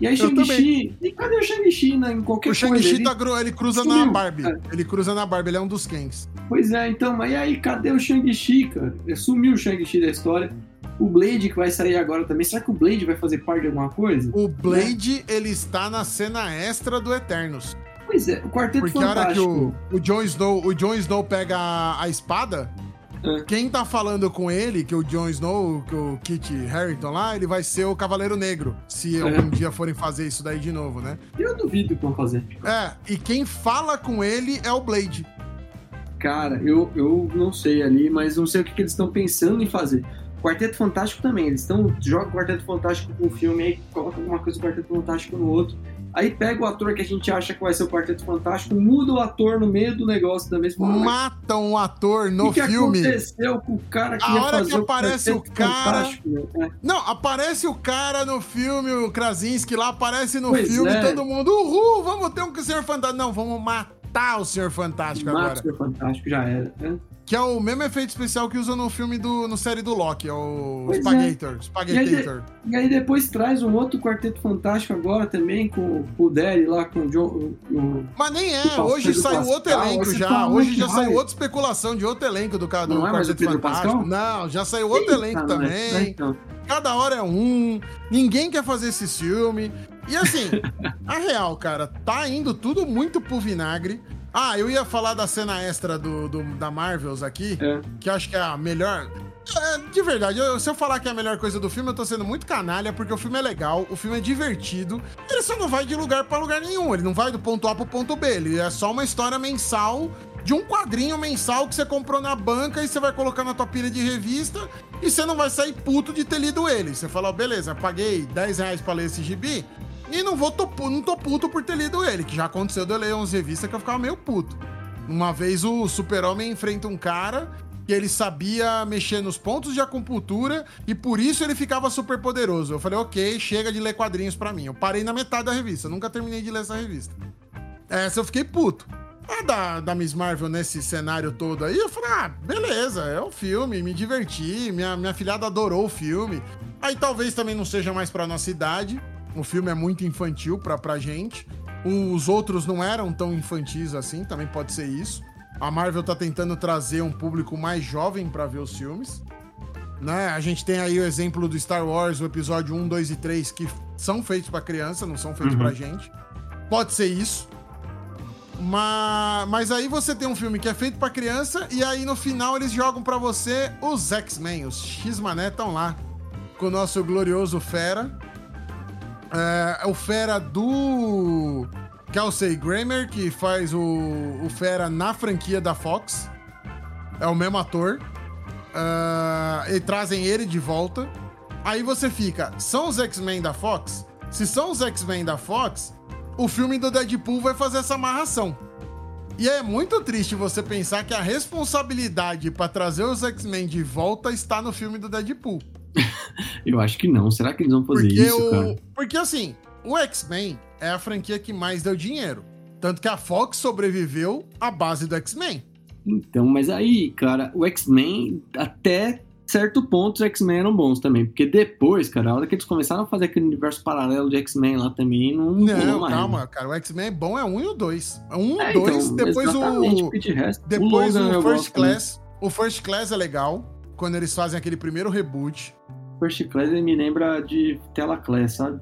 E aí, Shang-Chi. E cadê o Shang-Chi né, em qualquer o coisa? O Shang-Chi tá, ele cruza sumiu, na Barbie. Cara. Ele cruza na Barbie, ele é um dos Kens. Pois é, então, mas e aí, cadê o Shang-Chi, cara? Sumiu o Shang-Chi da história. O Blade que vai sair agora também. Será que o Blade vai fazer parte de alguma coisa? O Blade, ele está na cena extra do Eternos. Pois é, o Quarteto Porque Fantástico. Porque a hora que o, o Jon Snow, o Jon Snow pega a, a espada, é. Quem tá falando com ele, que o Jon Snow, que o Kit Harington lá, ele vai ser o Cavaleiro Negro, se é. algum dia forem fazer isso daí de novo, né? Eu duvido que vão fazer. É, e quem fala com ele é o Blade. Cara, eu, eu não sei ali, mas não sei o que, que eles estão pensando em fazer. Quarteto Fantástico também, eles estão jogam Quarteto Fantástico com um filme aí, colocam alguma coisa do Quarteto Fantástico no outro. Aí pega o ator que a gente acha que vai ser o Quarteto Fantástico, muda o ator no meio do negócio também. Matam o ator no que filme. O que aconteceu com o cara que A hora que aparece o, o cara. Né? Não, aparece o cara no filme, o Krasinski lá, aparece no pois filme, é. todo mundo, uhul, vamos ter um Senhor Fantástico. Não, vamos matar o Senhor Fantástico Mata agora. O Senhor Fantástico já era, né? Que é o mesmo efeito especial que usa no filme do no série do Loki, é o pois Spaghetter. É. Spaghettator. E, e, aí depois traz um outro Quarteto Fantástico agora também, com o Derry lá, com o John. O, Mas nem é, hoje saiu Pascal, outro elenco já. Hoje já saiu outra especulação de outro elenco do, do Não é Quarteto é Fantástico. Pascal? Não, já saiu outro Eita, elenco também. Né, então. Cada hora é um. Ninguém quer fazer esse filme. E assim, a real, cara, tá indo tudo muito pro vinagre. Ah, eu ia falar da cena extra do, do da Marvels aqui, é. que acho que é a melhor. É, de verdade, eu, se eu falar que é a melhor coisa do filme, eu tô sendo muito canalha, porque o filme é legal, o filme é divertido. Ele só não vai de lugar para lugar nenhum. Ele não vai do ponto A pro ponto B. Ele é só uma história mensal de um quadrinho mensal que você comprou na banca e você vai colocar na tua pilha de revista e você não vai sair puto de ter lido ele. Você fala, oh, beleza, paguei 10 reais pra ler esse gibi, e não vou tô, não tô puto por ter lido ele, que já aconteceu de eu ler umas revistas que eu ficava meio puto. Uma vez o Super-Homem enfrenta um cara que ele sabia mexer nos pontos de acupuntura e por isso ele ficava super poderoso. Eu falei, ok, chega de ler quadrinhos para mim. Eu parei na metade da revista, nunca terminei de ler essa revista. Essa eu fiquei puto. A da, da Miss Marvel nesse cenário todo aí, eu falei, ah, beleza, é um filme, me diverti, minha, minha filhada adorou o filme. Aí talvez também não seja mais pra nossa idade, o filme é muito infantil pra, pra gente. Os outros não eram tão infantis assim, também pode ser isso. A Marvel tá tentando trazer um público mais jovem para ver os filmes. Né? A gente tem aí o exemplo do Star Wars, o episódio 1, 2 e 3, que são feitos para criança, não são feitos uhum. pra gente. Pode ser isso. Mas, mas aí você tem um filme que é feito para criança e aí no final eles jogam para você os X-Men, os X-Mané estão lá com o nosso glorioso Fera é, é, o Fera do Kelsey Grammer, que faz o, o Fera na franquia da Fox. É o mesmo ator. Uh, e trazem ele de volta. Aí você fica, são os X-Men da Fox? Se são os X-Men da Fox, o filme do Deadpool vai fazer essa amarração. E é muito triste você pensar que a responsabilidade para trazer os X-Men de volta está no filme do Deadpool. Eu acho que não. Será que eles vão fazer porque isso, o... cara? Porque assim, o X-Men é a franquia que mais deu dinheiro. Tanto que a Fox sobreviveu à base do X-Men. Então, mas aí, cara, o X-Men, até certo ponto, os X-Men eram bons também. Porque depois, cara, a hora que eles começaram a fazer aquele universo paralelo de X-Men lá também, não. Não, mais, calma, né? cara. O X-Men é bom, é um e o dois. Um, é, dois, então, depois o. Depois o, o First Class. O First Class é legal, quando eles fazem aquele primeiro reboot. First Class me lembra de Tela Class, sabe?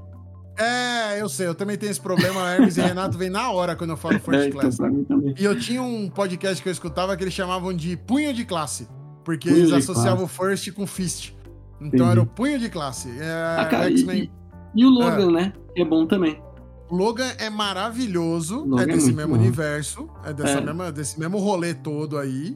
É, eu sei, eu também tenho esse problema. Hermes e Renato vem na hora quando eu falo First é, Class. Então, e eu tinha um podcast que eu escutava que eles chamavam de Punho de Classe, porque punho eles associavam classe. First com Fist. Então Entendi. era o Punho de Classe. É, ah, cara, e, e, o Logan, é. né? Que é bom também. Logan é maravilhoso, Logan é, é desse é mesmo bom. universo, é, dessa é. Mesma, desse mesmo rolê todo aí.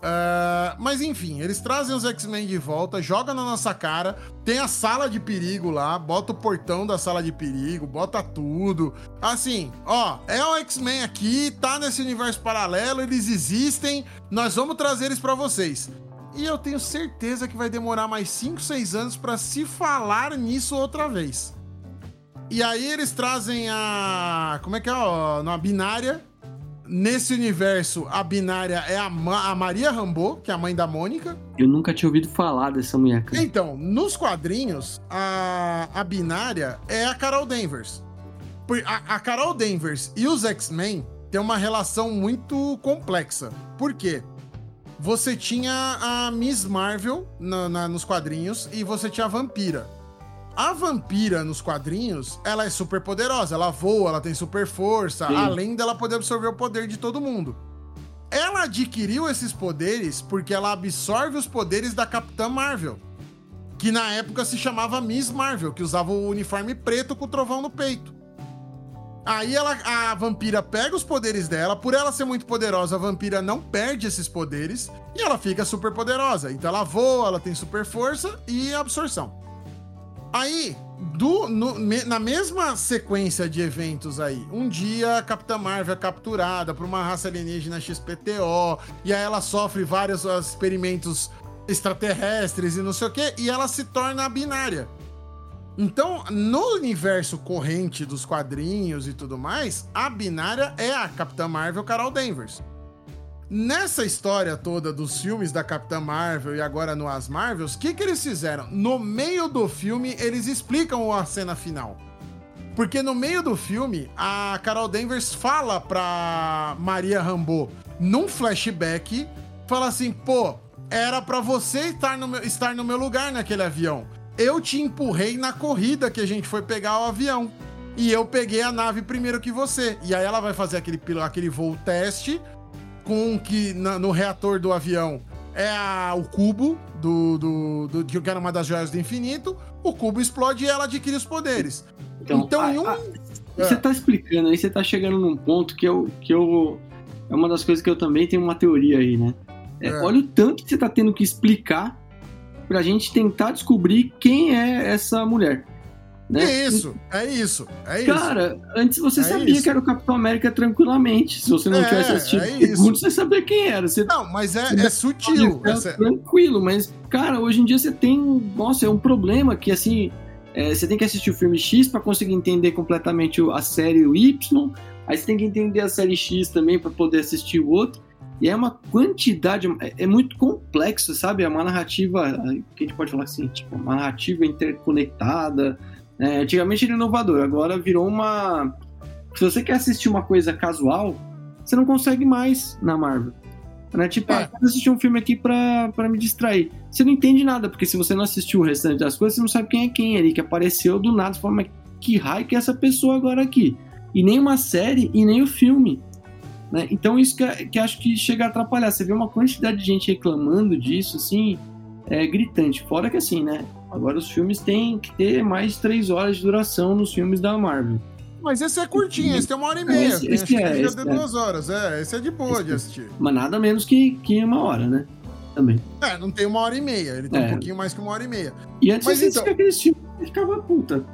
Uh, mas enfim, eles trazem os X-Men de volta, joga na nossa cara, tem a sala de perigo lá, bota o portão da sala de perigo, bota tudo. Assim, ó, é o X-Men aqui, tá nesse universo paralelo, eles existem, nós vamos trazer eles para vocês. E eu tenho certeza que vai demorar mais 5, 6 anos para se falar nisso outra vez. E aí eles trazem a. Como é que é? Ó, na binária Nesse universo, a binária é a, Ma a Maria Rambo, que é a mãe da Mônica. Eu nunca tinha ouvido falar dessa mulher. Cara. Então, nos quadrinhos, a, a binária é a Carol Danvers. A, a Carol Danvers e os X-Men têm uma relação muito complexa. Por quê? Você tinha a Miss Marvel na, na, nos quadrinhos e você tinha a Vampira. A vampira nos quadrinhos, ela é super poderosa, ela voa, ela tem super força, Sim. além dela poder absorver o poder de todo mundo. Ela adquiriu esses poderes porque ela absorve os poderes da Capitã Marvel, que na época se chamava Miss Marvel, que usava o uniforme preto com o trovão no peito. Aí ela, a vampira pega os poderes dela, por ela ser muito poderosa, a vampira não perde esses poderes e ela fica super poderosa. Então ela voa, ela tem super força e absorção. Aí, do, no, me, na mesma sequência de eventos aí, um dia a Capitã Marvel é capturada por uma raça alienígena XPTO, e aí ela sofre vários experimentos extraterrestres e não sei o que, e ela se torna binária. Então, no universo corrente dos quadrinhos e tudo mais, a binária é a Capitã Marvel Carol Danvers. Nessa história toda dos filmes da Capitã Marvel e agora no As Marvels, o que, que eles fizeram? No meio do filme, eles explicam a cena final. Porque no meio do filme, a Carol Danvers fala pra Maria Rambo, num flashback, fala assim: pô, era para você estar no, meu, estar no meu lugar naquele avião. Eu te empurrei na corrida que a gente foi pegar o avião. E eu peguei a nave primeiro que você. E aí ela vai fazer aquele, aquele voo teste com que na, no reator do avião é a, o cubo do, do, do, que era uma das joias do infinito. O cubo explode e ela adquire os poderes. Então, então a, em um. A, você tá explicando aí, você tá chegando num ponto que eu, que eu. É uma das coisas que eu também tenho uma teoria aí, né? É, é. Olha o tanto que você tá tendo que explicar pra gente tentar descobrir quem é essa mulher. Né? É isso, é isso, é isso. Cara, antes você é sabia isso. que era o Capitão América tranquilamente. Se você não é, tivesse assistido é segundo, você sabia quem era. Você, não, mas é, é sutil. É tranquilo, mas, cara, hoje em dia você tem. Nossa, é um problema que assim. É, você tem que assistir o filme X para conseguir entender completamente a série Y. Aí você tem que entender a série X também para poder assistir o outro. E é uma quantidade, é, é muito complexo, sabe? É uma narrativa, que a gente pode falar assim, tipo, uma narrativa interconectada, é, antigamente era inovador, agora virou uma. Se você quer assistir uma coisa casual, você não consegue mais na Marvel. Né? Tipo, é. ah, vou assistir um filme aqui pra, pra me distrair. Você não entende nada, porque se você não assistiu o restante das coisas, você não sabe quem é quem ali, que apareceu do nada. Você fala, mas que raio que é essa pessoa agora aqui? E nem uma série e nem o filme. Né? Então, isso que, que acho que chega a atrapalhar. Você vê uma quantidade de gente reclamando disso, assim, é gritante. Fora que, assim, né? Agora os filmes têm que ter mais de três horas de duração nos filmes da Marvel. Mas esse é curtinho, esse tem uma hora e meia. Esse, esse é, esse é. duas horas, é. Esse é de boa esse de assistir. Mas nada menos que, que uma hora, né? Também. É, não tem uma hora e meia. Ele tem é. um pouquinho mais que uma hora e meia. E antes Mas então... aqueles filmes ficava puta.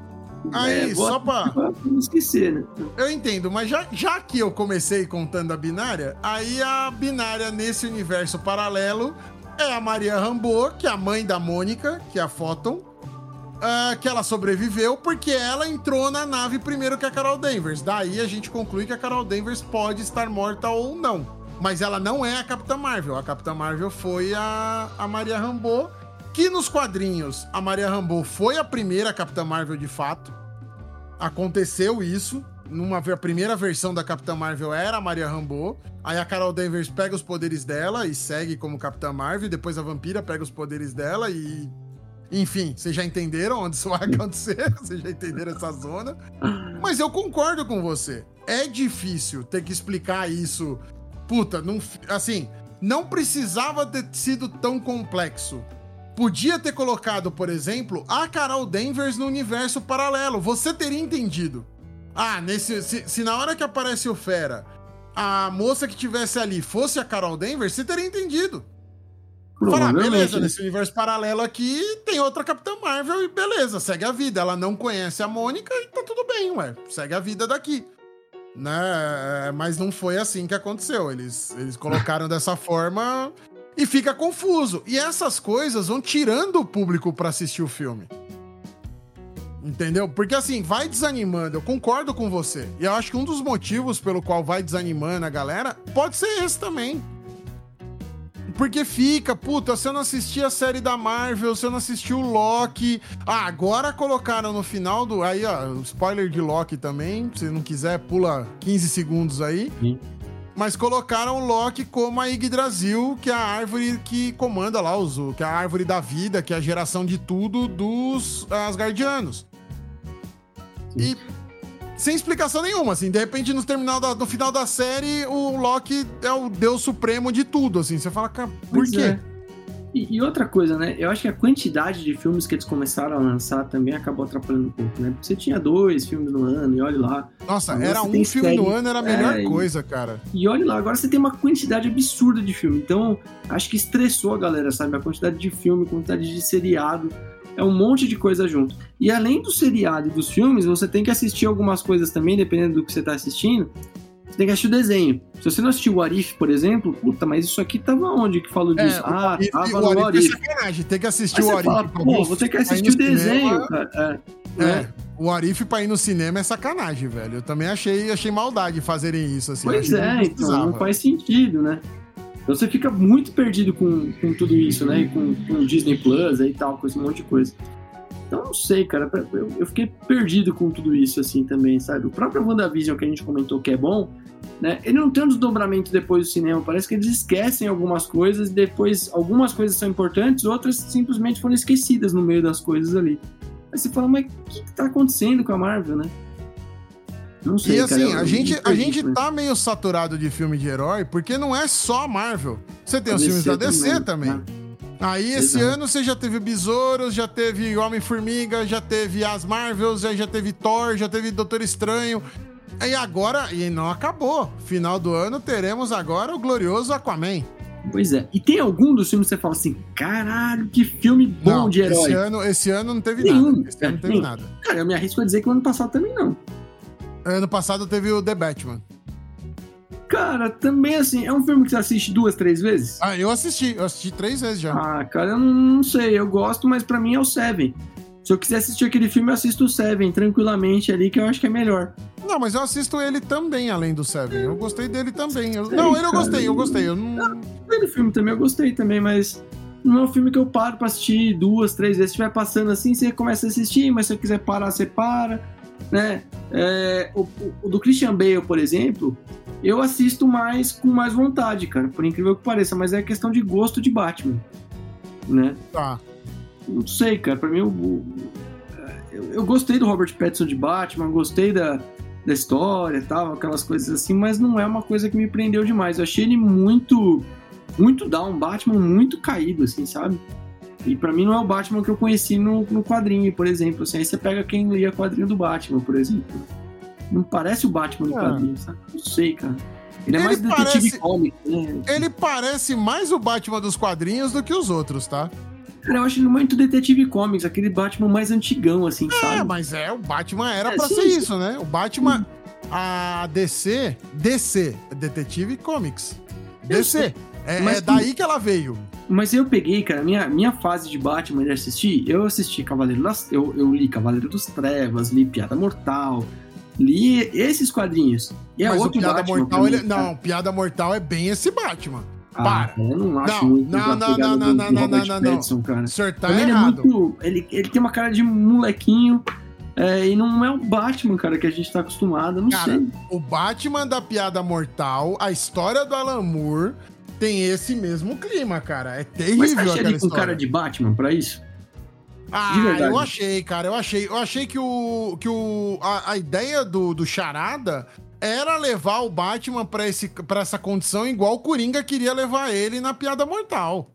Aí, é, só pra... pra não esquecer, né? Eu entendo, mas já, já que eu comecei contando a binária, aí a binária nesse universo paralelo é a Maria Rambo, que é a mãe da Mônica, que é a Photon, uh, que ela sobreviveu porque ela entrou na nave primeiro que a Carol Danvers. Daí a gente conclui que a Carol Danvers pode estar morta ou não. Mas ela não é a Capitã Marvel. A Capitã Marvel foi a, a Maria Rambo, que nos quadrinhos a Maria Rambo foi a primeira Capitã Marvel de fato. Aconteceu isso. Numa a primeira versão da Capitã Marvel era a Maria Rambeau. Aí a Carol Danvers pega os poderes dela e segue como Capitã Marvel. Depois a Vampira pega os poderes dela e. Enfim, vocês já entenderam onde isso vai acontecer? Vocês já entenderam essa zona? Mas eu concordo com você. É difícil ter que explicar isso. Puta, não, assim, não precisava ter sido tão complexo. Podia ter colocado, por exemplo, a Carol Danvers no universo paralelo. Você teria entendido. Ah, nesse, se, se, na hora que aparece o Fera, a moça que tivesse ali fosse a Carol Denver, você teria entendido. Falar, ah, beleza, nesse universo paralelo aqui tem outra Capitã Marvel e beleza, segue a vida. Ela não conhece a Mônica e tá tudo bem, ué. Segue a vida daqui. Né? Mas não foi assim que aconteceu. Eles, eles colocaram dessa forma e fica confuso. E essas coisas vão tirando o público para assistir o filme. Entendeu? Porque assim, vai desanimando. Eu concordo com você. E eu acho que um dos motivos pelo qual vai desanimando a galera pode ser esse também. Porque fica, puta, se eu não assisti a série da Marvel, se eu não assisti o Loki. Ah, agora colocaram no final do. Aí, ó, spoiler de Loki também. Se não quiser, pula 15 segundos aí. Sim. Mas colocaram o Loki como a Yggdrasil, que é a árvore que comanda lá, os, que é a árvore da vida, que é a geração de tudo dos Asgardianos. E sem explicação nenhuma, assim. De repente, no, terminal da, no final da série, o Loki é o deus supremo de tudo, assim. Você fala, cara, por pois quê? É. E, e, outra coisa, né? Eu acho que a quantidade de filmes que eles começaram a lançar também acabou atrapalhando um pouco, né? Porque você tinha dois filmes no ano, e olha lá. Nossa, era um filme série, no ano, era a melhor é, coisa, cara. E olha lá, agora você tem uma quantidade absurda de filme. Então, acho que estressou a galera, sabe? A quantidade de filme, a quantidade de seriado é um monte de coisa junto. E além do seriado e dos filmes, você tem que assistir algumas coisas também, dependendo do que você está assistindo. Você tem que assistir o desenho. Se você não assistiu o Arif, por exemplo, puta, mas isso aqui tava onde que falou é, disso? É, ah, Arif, tava o no Arif. É sacanagem, tem que assistir o Arif. Fala, Pô, você quer assistir o desenho, cinema, cara. É, é. Né? O Arif pra ir no cinema é sacanagem, velho. Eu também achei, achei maldade fazerem isso, assim. Pois é, então, não faz sentido, né? Então você fica muito perdido com, com tudo isso, né? E com, com o Disney Plus e tal, com esse monte de coisa. Então não sei, cara. Eu, eu fiquei perdido com tudo isso, assim, também, sabe? O próprio WandaVision que a gente comentou que é bom, né? Ele não tem um desdobramento depois do cinema. Parece que eles esquecem algumas coisas depois algumas coisas são importantes, outras simplesmente foram esquecidas no meio das coisas ali. Aí você fala, mas o que, que tá acontecendo com a Marvel, né? Não sei, e assim, cara, a, gente, a gente tá meio saturado de filme de herói, porque não é só Marvel. Você tem a os filmes da DC também. também. Né? Aí esse Exato. ano você já teve Besouros, já teve Homem-Formiga, já teve as Marvels, já teve Thor, já teve Doutor Estranho. E agora, e não acabou. Final do ano teremos agora o glorioso Aquaman. Pois é. E tem algum dos filmes que você fala assim, caralho, que filme bom não, de herói? Esse ano, esse ano não teve Nenhum. nada. Esse ano não teve nada. Cara, eu me arrisco a dizer que o ano passado também não. Ano passado teve o The Batman. Cara, também assim, é um filme que você assiste duas, três vezes? Ah, eu assisti, eu assisti três vezes já. Ah, cara, eu não, não sei, eu gosto, mas para mim é o Seven. Se eu quiser assistir aquele filme, eu assisto o Seven tranquilamente ali, que eu acho que é melhor. Não, mas eu assisto ele também, além do Seven. Eu gostei dele também. Eu... Sei, não, ele eu gostei, eu gostei. Eu não... Ah, aquele filme também eu gostei também, mas não é um filme que eu paro pra assistir duas, três vezes. Se estiver passando assim, você começa a assistir, mas se você quiser parar, você para né? É, o, o, do Christian Bale, por exemplo, eu assisto mais com mais vontade, cara, por incrível que pareça, mas é questão de gosto de Batman, né? Tá. Não sei, cara, pra mim eu, eu, eu gostei do Robert Pattinson de Batman, gostei da, da história e tal, aquelas coisas assim, mas não é uma coisa que me prendeu demais. Eu achei ele muito, muito down, Batman muito caído, assim, sabe? E para mim não é o Batman que eu conheci no, no quadrinho, por exemplo. Assim, aí você pega quem lia quadrinho do Batman, por exemplo. Não parece o Batman do ah. quadrinho, sabe? Não sei, cara. Ele é mais detetive parece, né? Ele parece mais o Batman dos quadrinhos do que os outros, tá? Cara, eu acho ele muito detetive comics, aquele Batman mais antigão, assim, é, sabe? É, mas é, o Batman era é, pra sim, ser sim. isso, né? O Batman, a DC, DC, Detetive Comics. DC. É, é daí que ela veio. Mas eu peguei, cara, minha, minha fase de Batman de assistir, eu assisti Cavaleiro das... Eu, eu li Cavaleiro dos Trevas, li Piada Mortal, li esses quadrinhos. E é Mas outro Piada Batman Mortal, mim, ele... não, Piada Mortal é bem esse Batman. Ah, Para. Eu não acho não, muito não, não, não, não, não, não, não, não, não. cara. O senhor tá errado. Ele, é muito, ele, ele tem uma cara de molequinho, É, e não é o Batman, cara, que a gente tá acostumado, não cara, sei. O Batman da Piada Mortal, a história do Alan Moore, tem esse mesmo clima, cara. É terrível Mas você ele com cara de Batman pra isso? Ah, eu achei, cara. Eu achei, eu achei que o que o a, a ideia do, do Charada era levar o Batman pra, esse, pra essa condição igual o Coringa queria levar ele na Piada Mortal.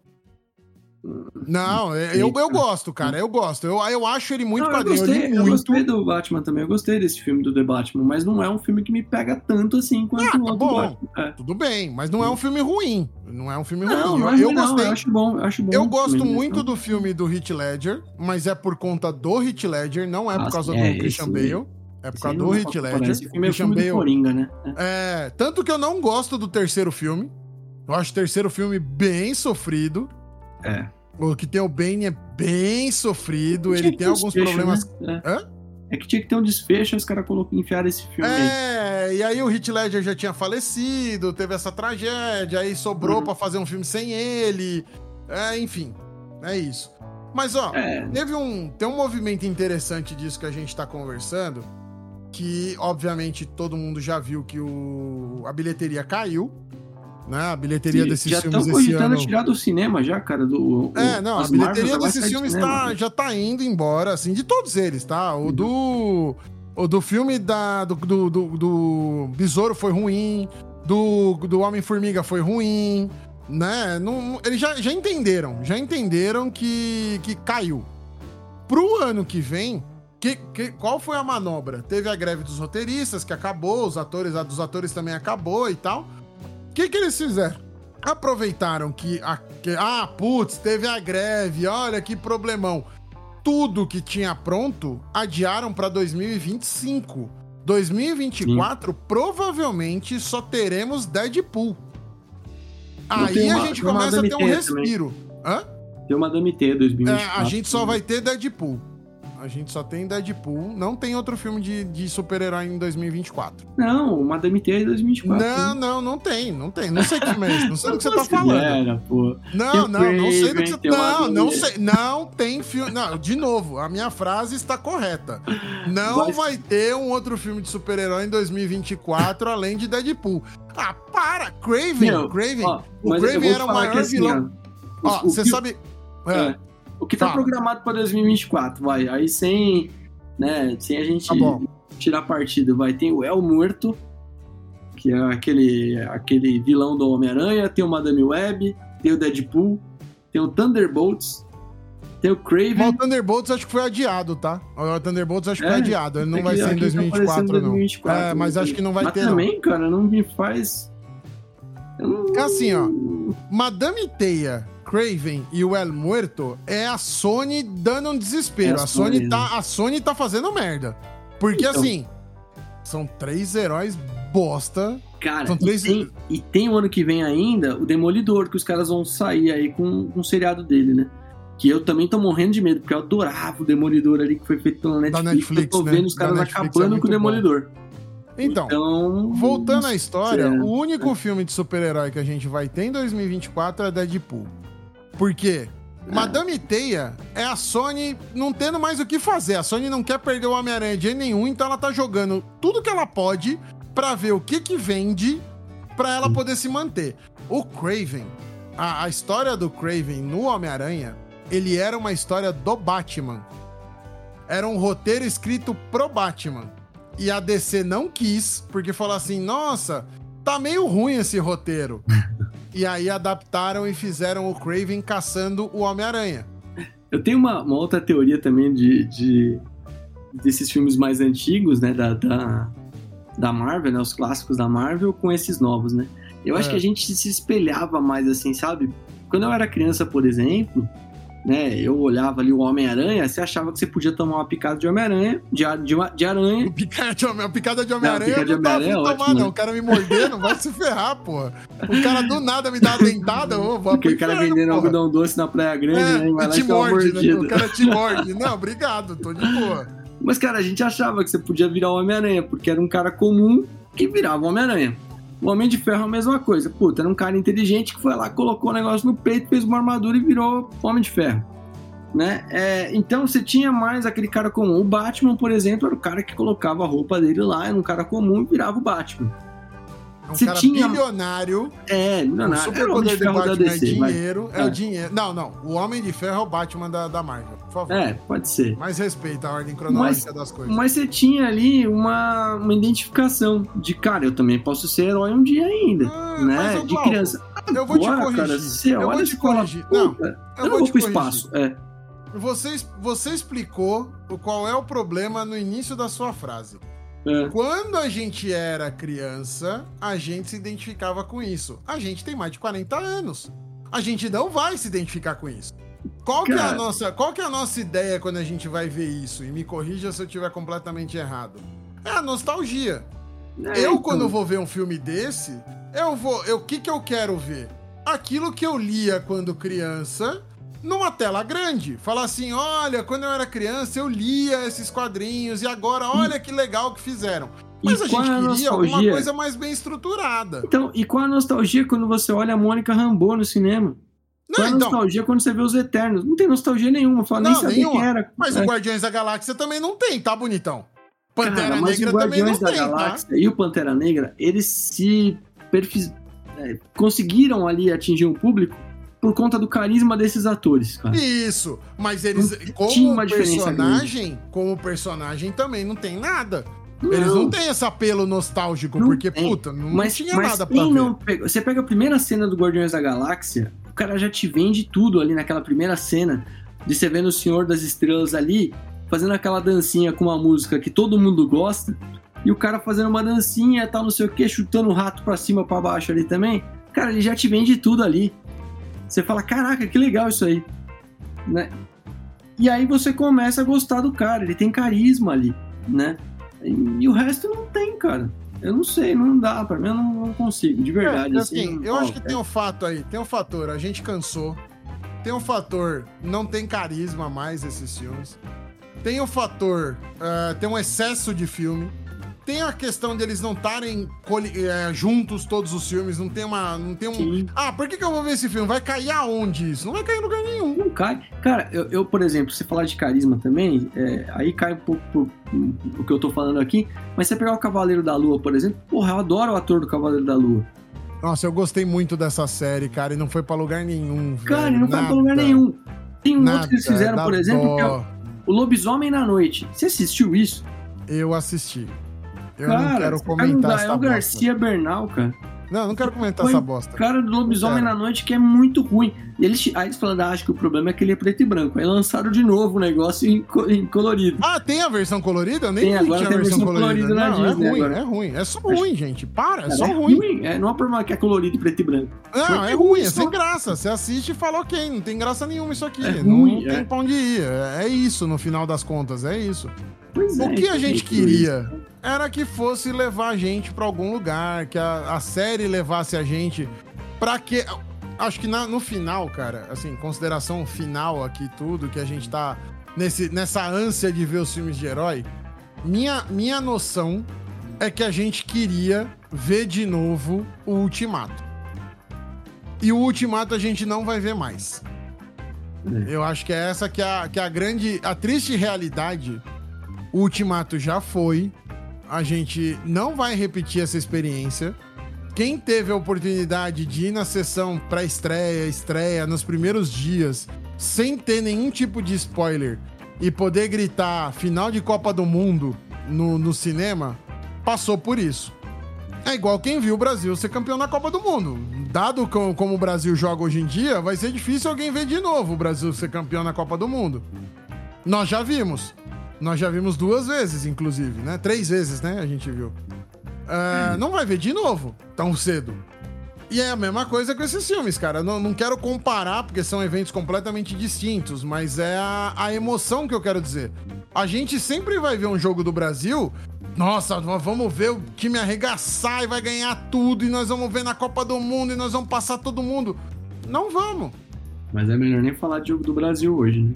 Não, é, eu, eu gosto, cara. Eu gosto. Eu, eu acho ele muito não, quadrinho. Eu gostei, eu, muito... gostei do Batman também. Eu gostei desse filme do The Batman, mas não é um filme que me pega tanto assim quanto ah, tá o outro bom. Batman. É. Tudo bem, mas não é um filme ruim. Não é um filme não, ruim. Não, eu, eu não, gostei. Eu acho bom, eu acho bom. Eu gosto muito do filme do Heath Ledger, mas é por conta do Heath Ledger, não é por causa é, do Christian Bale. É por causa do Heath Ledger. Esse filme é filme Bale. Coringa, né? É, tanto que eu não gosto do terceiro filme. Eu acho o terceiro filme bem sofrido. É. O que tem o Bane é bem sofrido, ele tem alguns problemas. Né? É. é. que tinha que ter um desfecho, os caras enfiaram esse filme. É, aí. e aí o Heath Ledger já tinha falecido, teve essa tragédia, aí sobrou uhum. para fazer um filme sem ele. É, enfim, é isso. Mas ó, é. teve um, tem um movimento interessante disso que a gente tá conversando, que obviamente todo mundo já viu que o, a bilheteria caiu né? A bilheteria desses já filmes ano... Já estão tirar do cinema já, cara, do... É, não, a bilheteria desses filmes tá, né? já tá indo embora, assim, de todos eles, tá? O uhum. do... O do filme da, do, do, do, do Besouro foi ruim, do, do Homem-Formiga foi ruim, né? Não, eles já, já entenderam, já entenderam que, que caiu. Pro ano que vem, que, que, qual foi a manobra? Teve a greve dos roteiristas, que acabou, os atores, a dos atores também acabou e tal. O que, que eles fizeram? Aproveitaram que, a, que. Ah, putz, teve a greve, olha que problemão. Tudo que tinha pronto adiaram para 2025. 2024, Sim. provavelmente só teremos Deadpool. Não Aí uma, a gente começa a ter um respiro. Também. Hã? Tem uma Madame T 2024. É, a gente só vai ter Deadpool. A gente só tem Deadpool. Não tem outro filme de, de super-herói em 2024. Não, Madame T é 2024. Não, não, não tem. Não tem. Não sei que esse. Não sei do que você tá falando. Era, pô. Não, não, não sei do que você... Não, não sei. Não tem filme... Não, de novo, a minha frase está correta. Não vai, vai ter um outro filme de super-herói em 2024 além de Deadpool. Ah, para! Craven! Meu, Craven! Ó, o Craven era o maior assim, vilão... Ó, você sabe... É. é. O que tá programado para 2024, vai. Aí sem, né, sem a gente tá tirar partido, vai. Tem o El Muerto, que é aquele, aquele vilão do Homem-Aranha, tem o Madame Web, tem o Deadpool, tem o Thunderbolts, tem o Craven. o Thunderbolts acho que foi adiado, tá? O Thunderbolts acho que é, foi adiado. Ele não é vai ser em 2024, tá não. 2024, é, mas acho que não vai mas ter. também, não. cara, não me faz. É assim, ó. Madame Teia Craven e o El Muerto é a Sony dando um desespero. É a, Sony, tá, a Sony tá fazendo merda. Porque então, assim, são três heróis bosta. Cara, três... e, tem, e tem o ano que vem ainda o Demolidor, que os caras vão sair aí com, com um seriado dele, né? Que eu também tô morrendo de medo, porque eu adorava o Demolidor ali que foi feito pela Netflix. Da Netflix eu tô vendo né? os caras acabando é com o Demolidor. Então, então, voltando à história, é. o único filme de super-herói que a gente vai ter em 2024 é Deadpool. Por quê? É. Madame Teia é a Sony não tendo mais o que fazer. A Sony não quer perder o Homem-Aranha de nenhum, então ela tá jogando tudo que ela pode para ver o que que vende para ela poder se manter. O Craven, a, a história do Craven no Homem-Aranha, ele era uma história do Batman. Era um roteiro escrito pro Batman. E a DC não quis, porque falou assim: nossa, tá meio ruim esse roteiro. e aí adaptaram e fizeram o Craven caçando o Homem-Aranha. Eu tenho uma, uma, outra teoria também de, de, desses filmes mais antigos, né, da, da, da, Marvel, né, os clássicos da Marvel com esses novos, né. Eu é. acho que a gente se espelhava mais assim, sabe? Quando eu era criança, por exemplo, né? Eu olhava ali o Homem-Aranha, você achava que você podia tomar uma picada de Homem-Aranha, de, de, de aranha. Picada de, Homem, picada de Homem-Aranha não, não dá pra tomar, ótimo, não. Né? O cara me mordendo, vai se ferrar, pô. O cara do nada me dá uma dentada, ô, vou Porque o cara vendendo algodão doce na Praia Grande, é, né? Vai lá te morde, né? O cara te morde. Não, obrigado, tô de boa. Mas, cara, a gente achava que você podia virar o Homem-Aranha, porque era um cara comum que virava o Homem-Aranha. O Homem de Ferro é a mesma coisa. Puta, era um cara inteligente que foi lá, colocou o negócio no peito, fez uma armadura e virou Homem de Ferro. Né? É, então você tinha mais aquele cara comum. O Batman, por exemplo, era o cara que colocava a roupa dele lá, era um cara comum e virava o Batman. É um você cara tinha... bilionário. É, milionário. O superpoder do Batman DC, é dinheiro. Mas... É, é, o dinheiro. Não, não. O Homem de Ferro é o Batman da, da Marvel, por favor. É, pode ser. Mais respeita a ordem cronológica mas, das coisas. Mas você tinha ali uma, uma identificação de, cara, eu também posso ser herói um dia ainda. Ah, né? De criança. Eu vou te corrigir. Cara, você eu vou te corrigir. Fala, não, eu, eu não vou, vou pro espaço. É. Você, você explicou qual é o problema no início da sua frase. É. Quando a gente era criança, a gente se identificava com isso. A gente tem mais de 40 anos. A gente não vai se identificar com isso. Qual que, é a nossa, qual que é a nossa ideia quando a gente vai ver isso? E me corrija se eu estiver completamente errado. É a nostalgia. É, eu, então... quando vou ver um filme desse, eu vou. O que, que eu quero ver? Aquilo que eu lia quando criança numa tela grande. Falar assim: olha, quando eu era criança eu lia esses quadrinhos e agora olha que legal que fizeram. Mas e a gente a queria alguma coisa mais bem estruturada. Então, e qual a nostalgia quando você olha a Mônica Rambeau no cinema? Não, qual a então... nostalgia quando você vê os Eternos? Não tem nostalgia nenhuma, fala, nem sabia nenhuma. quem era. Mas é. o Guardiões da Galáxia também não tem, tá, bonitão? Pantera Cara, Negra também não da tem, tá? Galáxia tá? E o Pantera Negra, eles se perfis... É, conseguiram ali atingir um público por conta do carisma desses atores, cara. Isso, mas eles, não como personagem, como personagem também não tem nada. Não. Eles não têm esse apelo nostálgico, não porque, tem. puta, não, mas, tinha mas nada pra ver. Pega, você pega a primeira cena do Guardiões da Galáxia, o cara já te vende tudo ali naquela primeira cena, de você vendo o Senhor das Estrelas ali, fazendo aquela dancinha com uma música que todo mundo gosta, e o cara fazendo uma dancinha, tal, não sei o que, chutando o rato pra cima, pra baixo ali também. Cara, ele já te vende tudo ali. Você fala, caraca, que legal isso aí. Né? E aí você começa a gostar do cara, ele tem carisma ali, né? E, o resto não tem, cara. Eu não sei, não dá, pra mim eu não, não consigo, de verdade. É, assim, assim eu acho que é. tem um fato aí, tem um fator, a gente cansou. Tem um fator, não tem carisma mais esses filmes. Tem o um fator, uh, tem um excesso de filme tem a questão deles de não estarem é, juntos todos os filmes, não tem uma. Não tem um. Sim. Ah, por que, que eu vou ver esse filme? Vai cair aonde isso? Não vai cair em lugar nenhum. Não cai. Cara, eu, eu por exemplo, se falar de carisma também, é, aí cai um pouco por, o que eu tô falando aqui, mas você pegar o Cavaleiro da Lua, por exemplo, porra, eu adoro o ator do Cavaleiro da Lua. Nossa, eu gostei muito dessa série, cara, e não foi pra lugar nenhum. Cara, velho, não nada, foi pra lugar nenhum. Tem um nada, outro que eles fizeram, por exemplo, que é o Lobisomem na Noite. Você assistiu isso? Eu assisti. Eu cara, não quero comentar essa bosta. Garcia Bernal, cara. Não, não quero comentar essa bosta. Cara do Lobisomem na Noite que é muito ruim. Eles, aí eles falando, ah, acho que o problema é que ele é preto e branco. Aí lançaram de novo o negócio em, em colorido. Ah, tem a versão colorida? Eu nem tem, agora tem a versão, versão colorida. colorida não, é Disney, é ruim, agora. é ruim. É só ruim, gente. Para, é só é ruim. ruim. É, não é problema que é colorido e preto e branco. Não, é, é ruim, é sem graça. Você assiste e fala, ok, não tem graça nenhuma isso aqui. É ruim, não tem é. pão de ir. É, é isso, no final das contas, é isso. Pois o que a gente queria era que fosse levar a gente para algum lugar, que a, a, série levasse a gente para que acho que na, no final, cara, assim, consideração final aqui tudo que a gente tá nesse, nessa ânsia de ver os filmes de herói, minha minha noção é que a gente queria ver de novo o Ultimato. E o Ultimato a gente não vai ver mais. É. Eu acho que é essa que é a, que é a grande, a triste realidade. O Ultimato já foi, a gente não vai repetir essa experiência. Quem teve a oportunidade de ir na sessão pré-estreia, estreia, nos primeiros dias, sem ter nenhum tipo de spoiler e poder gritar final de Copa do Mundo no, no cinema, passou por isso. É igual quem viu o Brasil ser campeão na Copa do Mundo. Dado como, como o Brasil joga hoje em dia, vai ser difícil alguém ver de novo o Brasil ser campeão na Copa do Mundo. Nós já vimos. Nós já vimos duas vezes, inclusive, né? Três vezes, né? A gente viu. Uh, não vai ver de novo tão cedo. E é a mesma coisa com esses filmes, cara. Não, não quero comparar, porque são eventos completamente distintos, mas é a, a emoção que eu quero dizer. A gente sempre vai ver um jogo do Brasil. Nossa, vamos ver o time arregaçar e vai ganhar tudo, e nós vamos ver na Copa do Mundo e nós vamos passar todo mundo. Não vamos. Mas é melhor nem falar de jogo do Brasil hoje, né?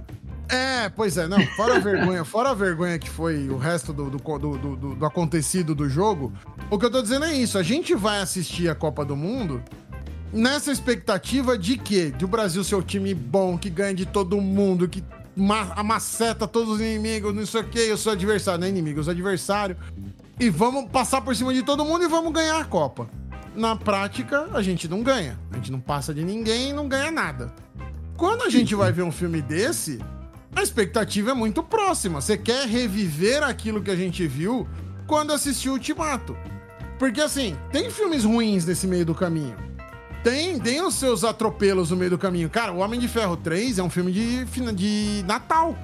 É, pois é, não, fora a vergonha, fora a vergonha que foi o resto do, do, do, do, do acontecido do jogo, o que eu tô dizendo é isso, a gente vai assistir a Copa do Mundo nessa expectativa de quê? De o Brasil ser o time bom, que ganha de todo mundo, que amaceta todos os inimigos, não sei o que, eu sou adversário, não é inimigo, eu sou adversário. E vamos passar por cima de todo mundo e vamos ganhar a Copa. Na prática, a gente não ganha. A gente não passa de ninguém e não ganha nada. Quando a gente vai ver um filme desse, a expectativa é muito próxima. Você quer reviver aquilo que a gente viu quando assistiu Ultimato. Porque assim, tem filmes ruins nesse meio do caminho. Tem, tem os seus atropelos no meio do caminho. Cara, O Homem de Ferro 3 é um filme de, de Natal.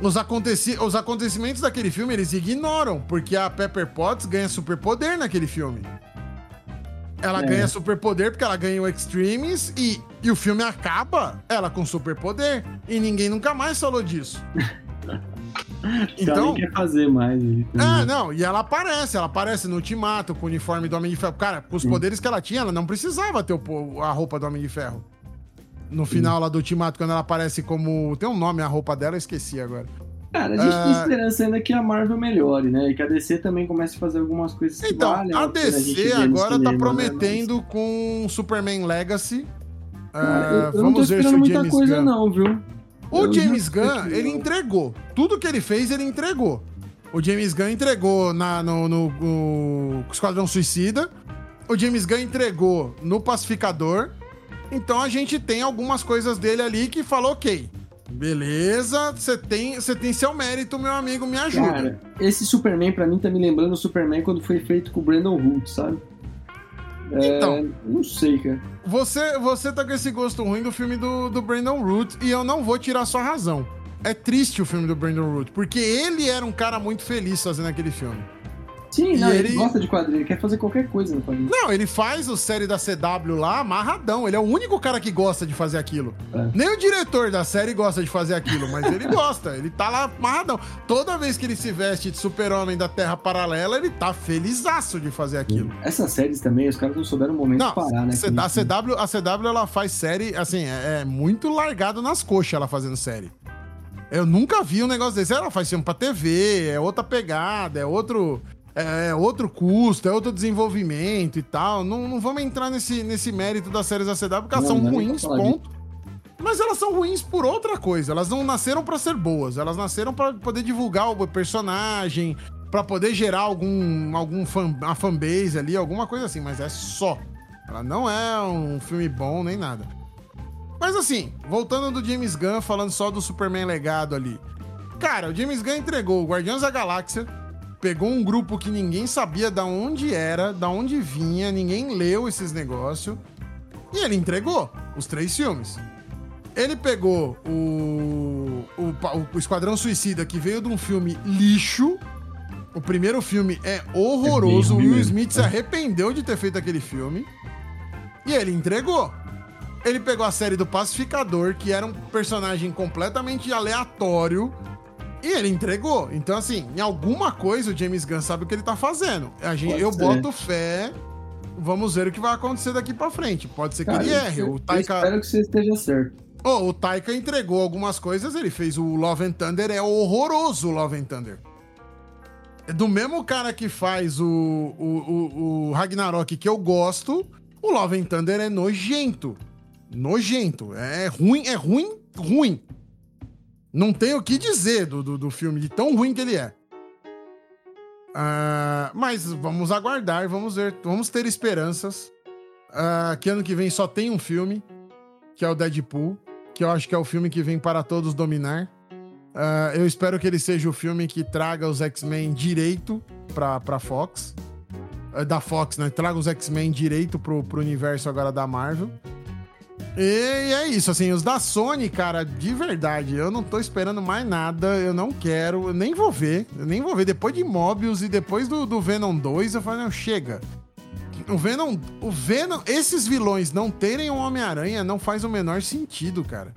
Os, aconteci os acontecimentos daquele filme eles ignoram, porque a Pepper Potts ganha superpoder naquele filme. Ela é. ganha superpoder porque ela ganha o Extremes e, e o filme acaba ela com superpoder. E ninguém nunca mais falou disso. Então, quer fazer mais. Ah, não, e ela aparece, ela aparece no Ultimato com o uniforme do Homem de Ferro. Cara, com os poderes que ela tinha, ela não precisava ter o, a roupa do Homem de Ferro. No final Sim. lá do Ultimato, quando ela aparece como. Tem um nome a roupa dela, eu esqueci agora. Cara, a gente uh... tem esperança ainda que a Marvel melhore, né? E que a DC também comece a fazer algumas coisas que então. A DC a agora tá prometendo né? com Superman Legacy. Cara, uh, eu, eu vamos ver se o muita James coisa Gunn... não, viu? O eu James Gunn, ele entregou. Tudo que ele fez, ele entregou. O James Gunn entregou na, no, no, no Esquadrão Suicida. O James Gunn entregou no Pacificador. Então a gente tem algumas coisas dele ali que falou, ok. Beleza, você tem, você tem seu mérito, meu amigo, me ajuda. Cara, esse Superman para mim tá me lembrando o Superman quando foi feito com o Brandon Hood, sabe? É, então, não sei, cara. Você, você tá com esse gosto ruim do filme do, do Brandon Root e eu não vou tirar sua razão. É triste o filme do Brandon Root, porque ele era um cara muito feliz fazendo aquele filme. Sim, não, ele... ele... gosta de quadrinho, ele quer fazer qualquer coisa no quadrinho. Não, ele faz o série da CW lá amarradão. Ele é o único cara que gosta de fazer aquilo. É. Nem o diretor da série gosta de fazer aquilo, mas ele gosta. Ele tá lá amarradão. Toda vez que ele se veste de super-homem da Terra Paralela, ele tá felizaço de fazer aquilo. Essas séries também, os caras não souberam o momento não, de parar, né? A CW, a CW, ela faz série, assim, é, é muito largado nas coxas ela fazendo série. Eu nunca vi um negócio desse. Ela faz filme pra TV, é outra pegada, é outro é, é outro custo, é outro desenvolvimento e tal. Não, não vamos entrar nesse, nesse mérito das séries da CW, porque elas não, são não ruins, ponto. Mas elas são ruins por outra coisa. Elas não nasceram para ser boas. Elas nasceram para poder divulgar o personagem, para poder gerar algum, algum fan, uma fanbase ali, alguma coisa assim. Mas é só. Ela não é um filme bom nem nada. Mas assim, voltando do James Gunn, falando só do Superman legado ali. Cara, o James Gunn entregou o Guardiões da Galáxia, pegou um grupo que ninguém sabia da onde era, da onde vinha, ninguém leu esses negócios. E ele entregou os três filmes. Ele pegou o, o, o, Esquadrão Suicida, que veio de um filme lixo. O primeiro filme é horroroso. É o Will Smith se arrependeu de ter feito aquele filme. E ele entregou. Ele pegou a série do Pacificador, que era um personagem completamente aleatório e ele entregou. Então, assim, em alguma coisa o James Gunn sabe o que ele tá fazendo. A gente, eu ser. boto fé. Vamos ver o que vai acontecer daqui para frente. Pode ser que Cara, ele erre. Eu, o Taika... eu espero que você esteja certo. Oh, o Taika entregou algumas coisas. Ele fez o Love and Thunder. É horroroso o Love and Thunder. É do mesmo cara que faz o, o, o, o Ragnarok que eu gosto, o Love and Thunder é nojento. Nojento. É ruim, é ruim, ruim. Não tem o que dizer do, do, do filme, de tão ruim que ele é. Uh, mas vamos aguardar, vamos ver, vamos ter esperanças. Uh, que ano que vem só tem um filme, que é o Deadpool, que eu acho que é o filme que vem para todos dominar. Uh, eu espero que ele seja o filme que traga os X-Men direito pra, pra Fox. da Fox, né? Traga os X-Men direito pro, pro universo agora da Marvel. E é isso, assim, os da Sony, cara, de verdade, eu não tô esperando mais nada, eu não quero, eu nem vou ver, eu nem vou ver. Depois de Mobius e depois do, do Venom 2, eu falei, não, chega. O Venom, o Venom, esses vilões não terem um Homem-Aranha não faz o menor sentido, cara.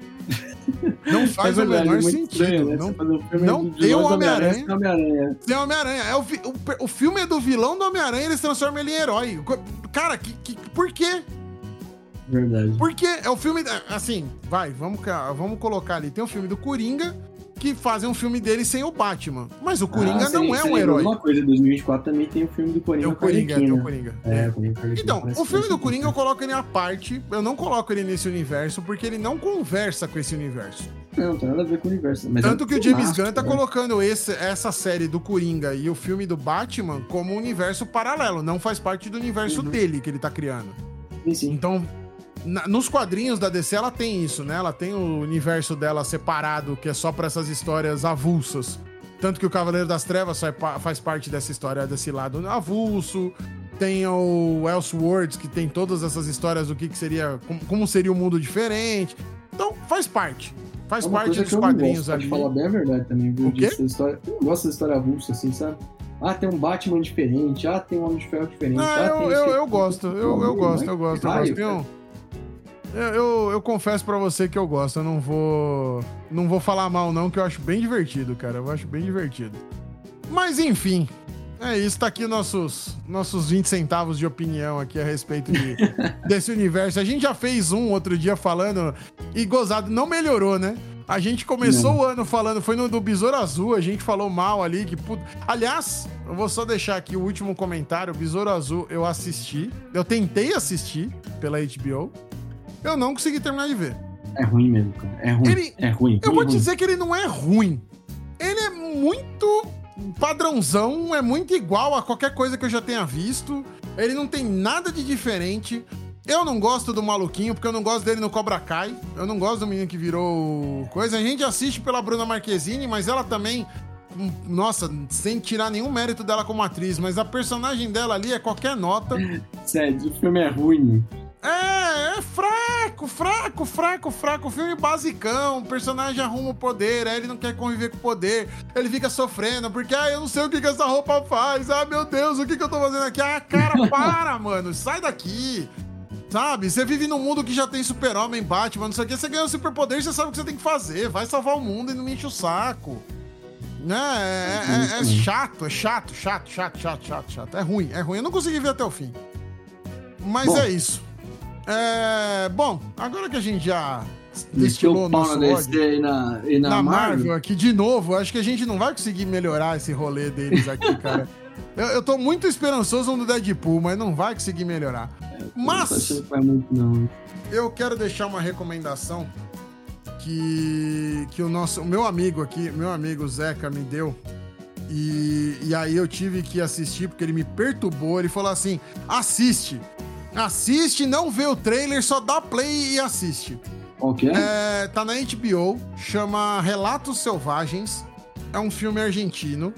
Não faz é verdade, o menor sentido. Estranho, né? Não, não tem o Homem-Aranha. Homem tem o Homem-Aranha. É o, o, o filme é do vilão do Homem-Aranha eles transformam ele em herói. Cara, que, que, por quê? Verdade. Porque é o filme. Assim, vai, vamos, vamos colocar ali. Tem o filme do Coringa, que fazem um filme dele sem o Batman. Mas o Coringa ah, não é um herói. Uma coisa, 2004 também tem o filme do Coringa. É o Coringa, tem o Coringa. É, é. Então, o filme do Coringa eu coloco ele à parte. Eu não coloco ele nesse universo porque ele não conversa com esse universo. Não, não tem nada a ver com o universo. Mas Tanto é que o James Gunn tá né? colocando esse, essa série do Coringa e o filme do Batman como um universo paralelo. Não faz parte do universo uhum. dele que ele tá criando. Sim, sim. Então, na, nos quadrinhos da DC, ela tem isso, né? Ela tem o universo dela separado, que é só para essas histórias avulsas. Tanto que o Cavaleiro das Trevas faz parte dessa história, desse lado avulso. Tem o Elseworlds, que tem todas essas histórias do que, que seria. Como seria um mundo diferente. Então, faz parte. Faz é parte dos quadrinhos ali. Pode falar bem a verdade também, viu? O quê? História... Eu não gosto dessa história avulsa, assim, sabe? Ah, tem um Batman diferente. Ah, tem um Homem de Ferro diferente. Ah, ah eu, eu, eu, gosto. Eu, eu gosto, eu gosto, eu gosto. Tem um... Eu, eu, eu, confesso para você que eu gosto. Eu não vou. Não vou falar mal, não, que eu acho bem divertido, cara. Eu acho bem divertido. Mas enfim. É isso, tá aqui nossos, nossos 20 centavos de opinião aqui a respeito de, desse universo. A gente já fez um outro dia falando e gozado, não melhorou, né? A gente começou não. o ano falando, foi no do Besouro Azul, a gente falou mal ali, que puta... Aliás, eu vou só deixar aqui o último comentário, o Besouro Azul eu assisti, eu tentei assistir pela HBO, eu não consegui terminar de ver. É ruim mesmo, cara. É ruim. Ele, é ruim. Eu vou ruim. dizer que ele não é ruim. Ele é muito padrãozão, é muito igual a qualquer coisa que eu já tenha visto. Ele não tem nada de diferente. Eu não gosto do maluquinho, porque eu não gosto dele no Cobra Kai. Eu não gosto do menino que virou coisa. A gente assiste pela Bruna Marquezine, mas ela também. Nossa, sem tirar nenhum mérito dela como atriz, mas a personagem dela ali é qualquer nota. Sério, o filme é ruim. É, é fraco, fraco, fraco, fraco. Filme basicão. O personagem arruma o poder, aí ele não quer conviver com o poder. Ele fica sofrendo, porque, ah, eu não sei o que, que essa roupa faz. Ah, meu Deus, o que, que eu tô fazendo aqui? Ah, cara, para, mano. Sai daqui. Sabe? Você vive num mundo que já tem super-homem, Batman, não sei o que. Você ganha o superpoder, você sabe o que você tem que fazer. Vai salvar o mundo e não me enche o saco. Né? É, é, é, chato, é chato, chato, chato, chato, chato, chato. É ruim, é ruim. Eu não consegui ver até o fim. Mas Bom. é isso. É, bom, agora que a gente já destilou nosso ódio e na, e na, na Marvel, Marvel aqui de novo, acho que a gente não vai conseguir melhorar esse rolê deles aqui, cara. eu, eu tô muito esperançoso no Deadpool, mas não vai conseguir melhorar. É, mas que vai muito, não. eu quero deixar uma recomendação que, que o nosso o meu amigo aqui, meu amigo Zeca me deu. E, e aí eu tive que assistir porque ele me perturbou. Ele falou assim: assiste. Assiste, não vê o trailer, só dá play e assiste. Ok. É, tá na HBO, chama Relatos Selvagens. É um filme argentino.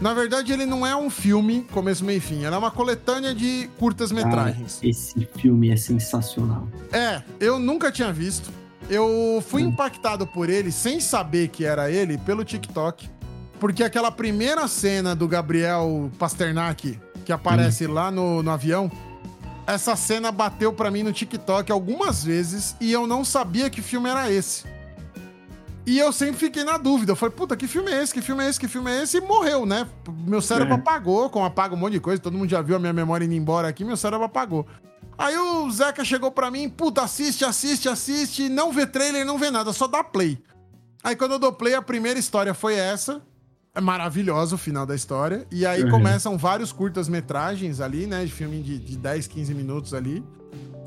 Na verdade, ele não é um filme, começo, meio e fim. Ele é uma coletânea de curtas-metragens. esse filme é sensacional. É, eu nunca tinha visto. Eu fui hum. impactado por ele, sem saber que era ele, pelo TikTok. Porque aquela primeira cena do Gabriel Pasternak, que aparece hum. lá no, no avião, essa cena bateu para mim no TikTok algumas vezes e eu não sabia que filme era esse. E eu sempre fiquei na dúvida. Eu falei, puta, que filme é esse? Que filme é esse? Que filme é esse? E morreu, né? Meu cérebro é. apagou, como apaga um monte de coisa. Todo mundo já viu a minha memória indo embora aqui, meu cérebro apagou. Aí o Zeca chegou pra mim, puta, assiste, assiste, assiste, não vê trailer, não vê nada, só dá play. Aí quando eu dou play, a primeira história foi essa. É maravilhoso o final da história. E aí uhum. começam vários curtas-metragens ali, né? De filme de, de 10, 15 minutos ali.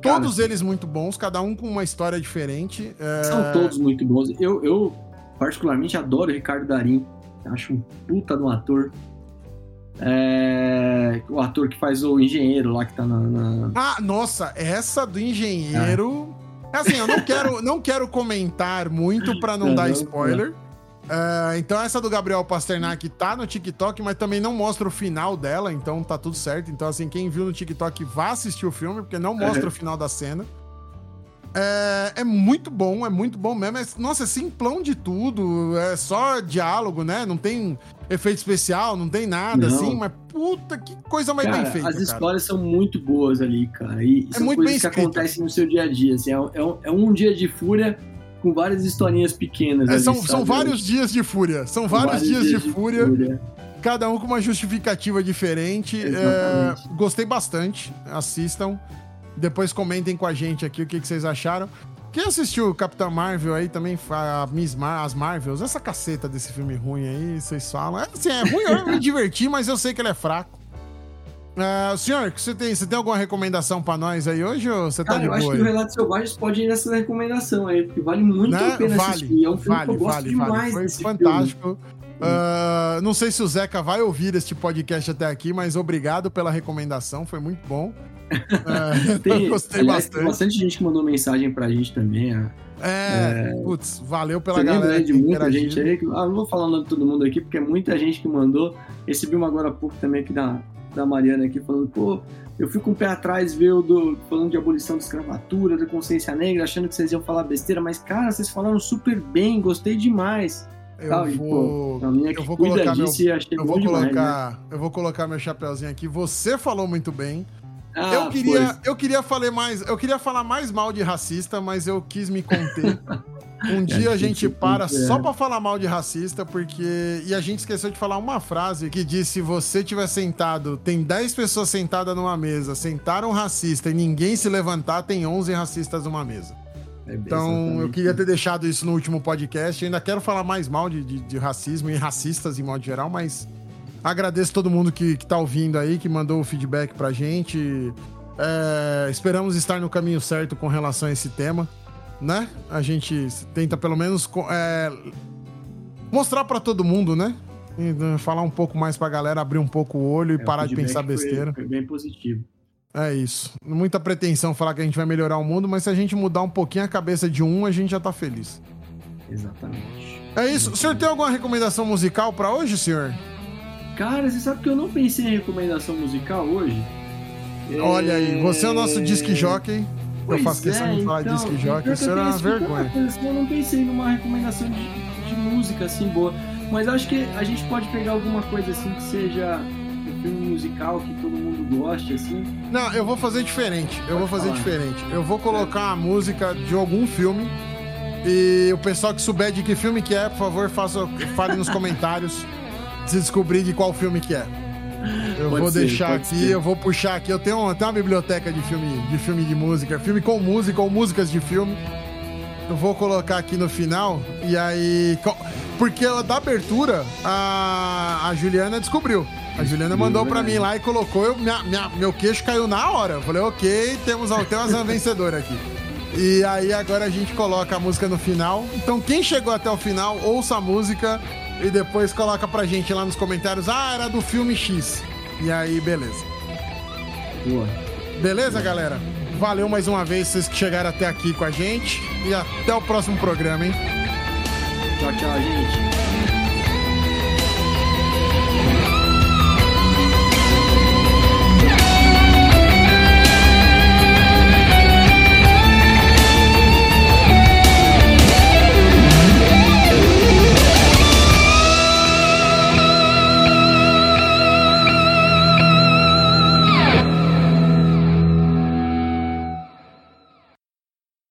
Cara, todos eles muito bons, cada um com uma história diferente. É... São todos muito bons. Eu, eu, particularmente, adoro o Ricardo Darim. Acho um puta de um ator. É... O ator que faz o engenheiro lá que tá na. na... Ah, nossa, essa do engenheiro. É. Assim, eu não quero, não quero comentar muito para não, não dar spoiler. Não. Uh, então essa do Gabriel Pasternak tá no TikTok, mas também não mostra o final dela, então tá tudo certo. Então, assim, quem viu no TikTok vá assistir o filme, porque não mostra uhum. o final da cena. É, é, muito bom, é muito bom mesmo. É, nossa, é simplão de tudo. É só diálogo, né? Não tem efeito especial, não tem nada não. assim, mas puta, que coisa mais cara, bem feita. As cara. histórias são muito boas ali, cara. E é são muito coisas que acontecem no seu dia a dia. Assim, é, é, é um dia de fúria com várias historinhas pequenas. É, ali, são, são vários dias de fúria. São vários, vários dias, dias, de, de fúria, fúria, Cada um com uma justificativa diferente. É, gostei bastante. Assistam. Depois comentem com a gente aqui o que, que vocês acharam. Quem assistiu Capitã Marvel aí também, a Miss Mar as Marvels, essa caceta desse filme ruim aí, vocês falam. É, assim, é ruim, eu me diverti, mas eu sei que ele é fraco. Uh, senhor, você tem, você tem alguma recomendação pra nós aí hoje ou você tá Cara, de boa? Eu acho aí? que o Relato Selvagens pode ir nessa recomendação aí, porque vale muito né? a pena vale, assistir. É um filme vale, que eu gosto vale, demais. Foi fantástico. Uh, não sei se o Zeca vai ouvir este podcast até aqui, mas obrigado pela recomendação, foi muito bom. Uh, tem, gostei aliás, bastante. Tem bastante gente que mandou mensagem pra gente também. É, é putz, valeu pela Você galera. de muita gente aí. Ah, não vou falar o nome de todo mundo aqui, porque é muita gente que mandou. Recebi uma agora há pouco também aqui da, da Mariana aqui, falando, pô, eu fui com o pé atrás ver o do, falando de abolição da escravatura, da consciência negra, achando que vocês iam falar besteira, mas, cara, vocês falaram super bem, gostei demais. Eu Tal, vou, e, pô, eu vou colocar meu, eu vou colocar, demais, né? eu vou colocar meu chapeuzinho aqui. Você falou muito bem. Ah, eu queria, eu queria falar mais, eu queria falar mais mal de racista, mas eu quis me conter. Um dia a gente para só para falar mal de racista, porque. E a gente esqueceu de falar uma frase que diz: se você tiver sentado, tem 10 pessoas sentadas numa mesa, sentaram um racista e ninguém se levantar, tem 11 racistas numa mesa. É então, eu queria ter deixado isso no último podcast. Eu ainda quero falar mais mal de, de, de, racismo e racistas em modo geral, mas agradeço todo mundo que, que tá ouvindo aí, que mandou o feedback pra gente. É, esperamos estar no caminho certo com relação a esse tema, né? A gente tenta pelo menos é, mostrar para todo mundo, né? E, né, falar um pouco mais pra galera, abrir um pouco o olho e é, parar de pensar besteira. Foi, foi bem positivo. É isso. Muita pretensão falar que a gente vai melhorar o mundo, mas se a gente mudar um pouquinho a cabeça de um, a gente já tá feliz. Exatamente. É isso. O senhor tem alguma recomendação musical para hoje, senhor? Cara, você sabe que eu não pensei em recomendação musical hoje? Olha é... aí, você é o nosso disque jockey. Pois eu faço questão é, de falar então, disque jockey, isso era uma vergonha. Eu não pensei numa recomendação de, de música assim boa, mas acho que a gente pode pegar alguma coisa assim que seja filme musical que todo mundo goste, assim? Não, eu vou fazer diferente. Eu Pode vou fazer falar. diferente. Eu vou colocar a música de algum filme. E o pessoal que souber de que filme que é, por favor, faça, fale nos comentários se descobrir de qual filme que é. Eu pode vou ser, deixar aqui, ser. eu vou puxar aqui. Eu tenho, eu tenho uma biblioteca de filme, de filme de música, filme com música ou músicas de filme. Eu vou colocar aqui no final. E aí. Porque da abertura, a, a Juliana descobriu. A Juliana mandou pra mim lá e colocou, eu, minha, minha, meu queixo caiu na hora. Eu falei, ok, temos, temos uma vencedora aqui. E aí agora a gente coloca a música no final. Então quem chegou até o final, ouça a música e depois coloca pra gente lá nos comentários, ah, era do filme X. E aí, beleza. Boa. Beleza, galera? Valeu mais uma vez vocês que chegaram até aqui com a gente. E até o próximo programa, hein? Tchau, tchau, gente.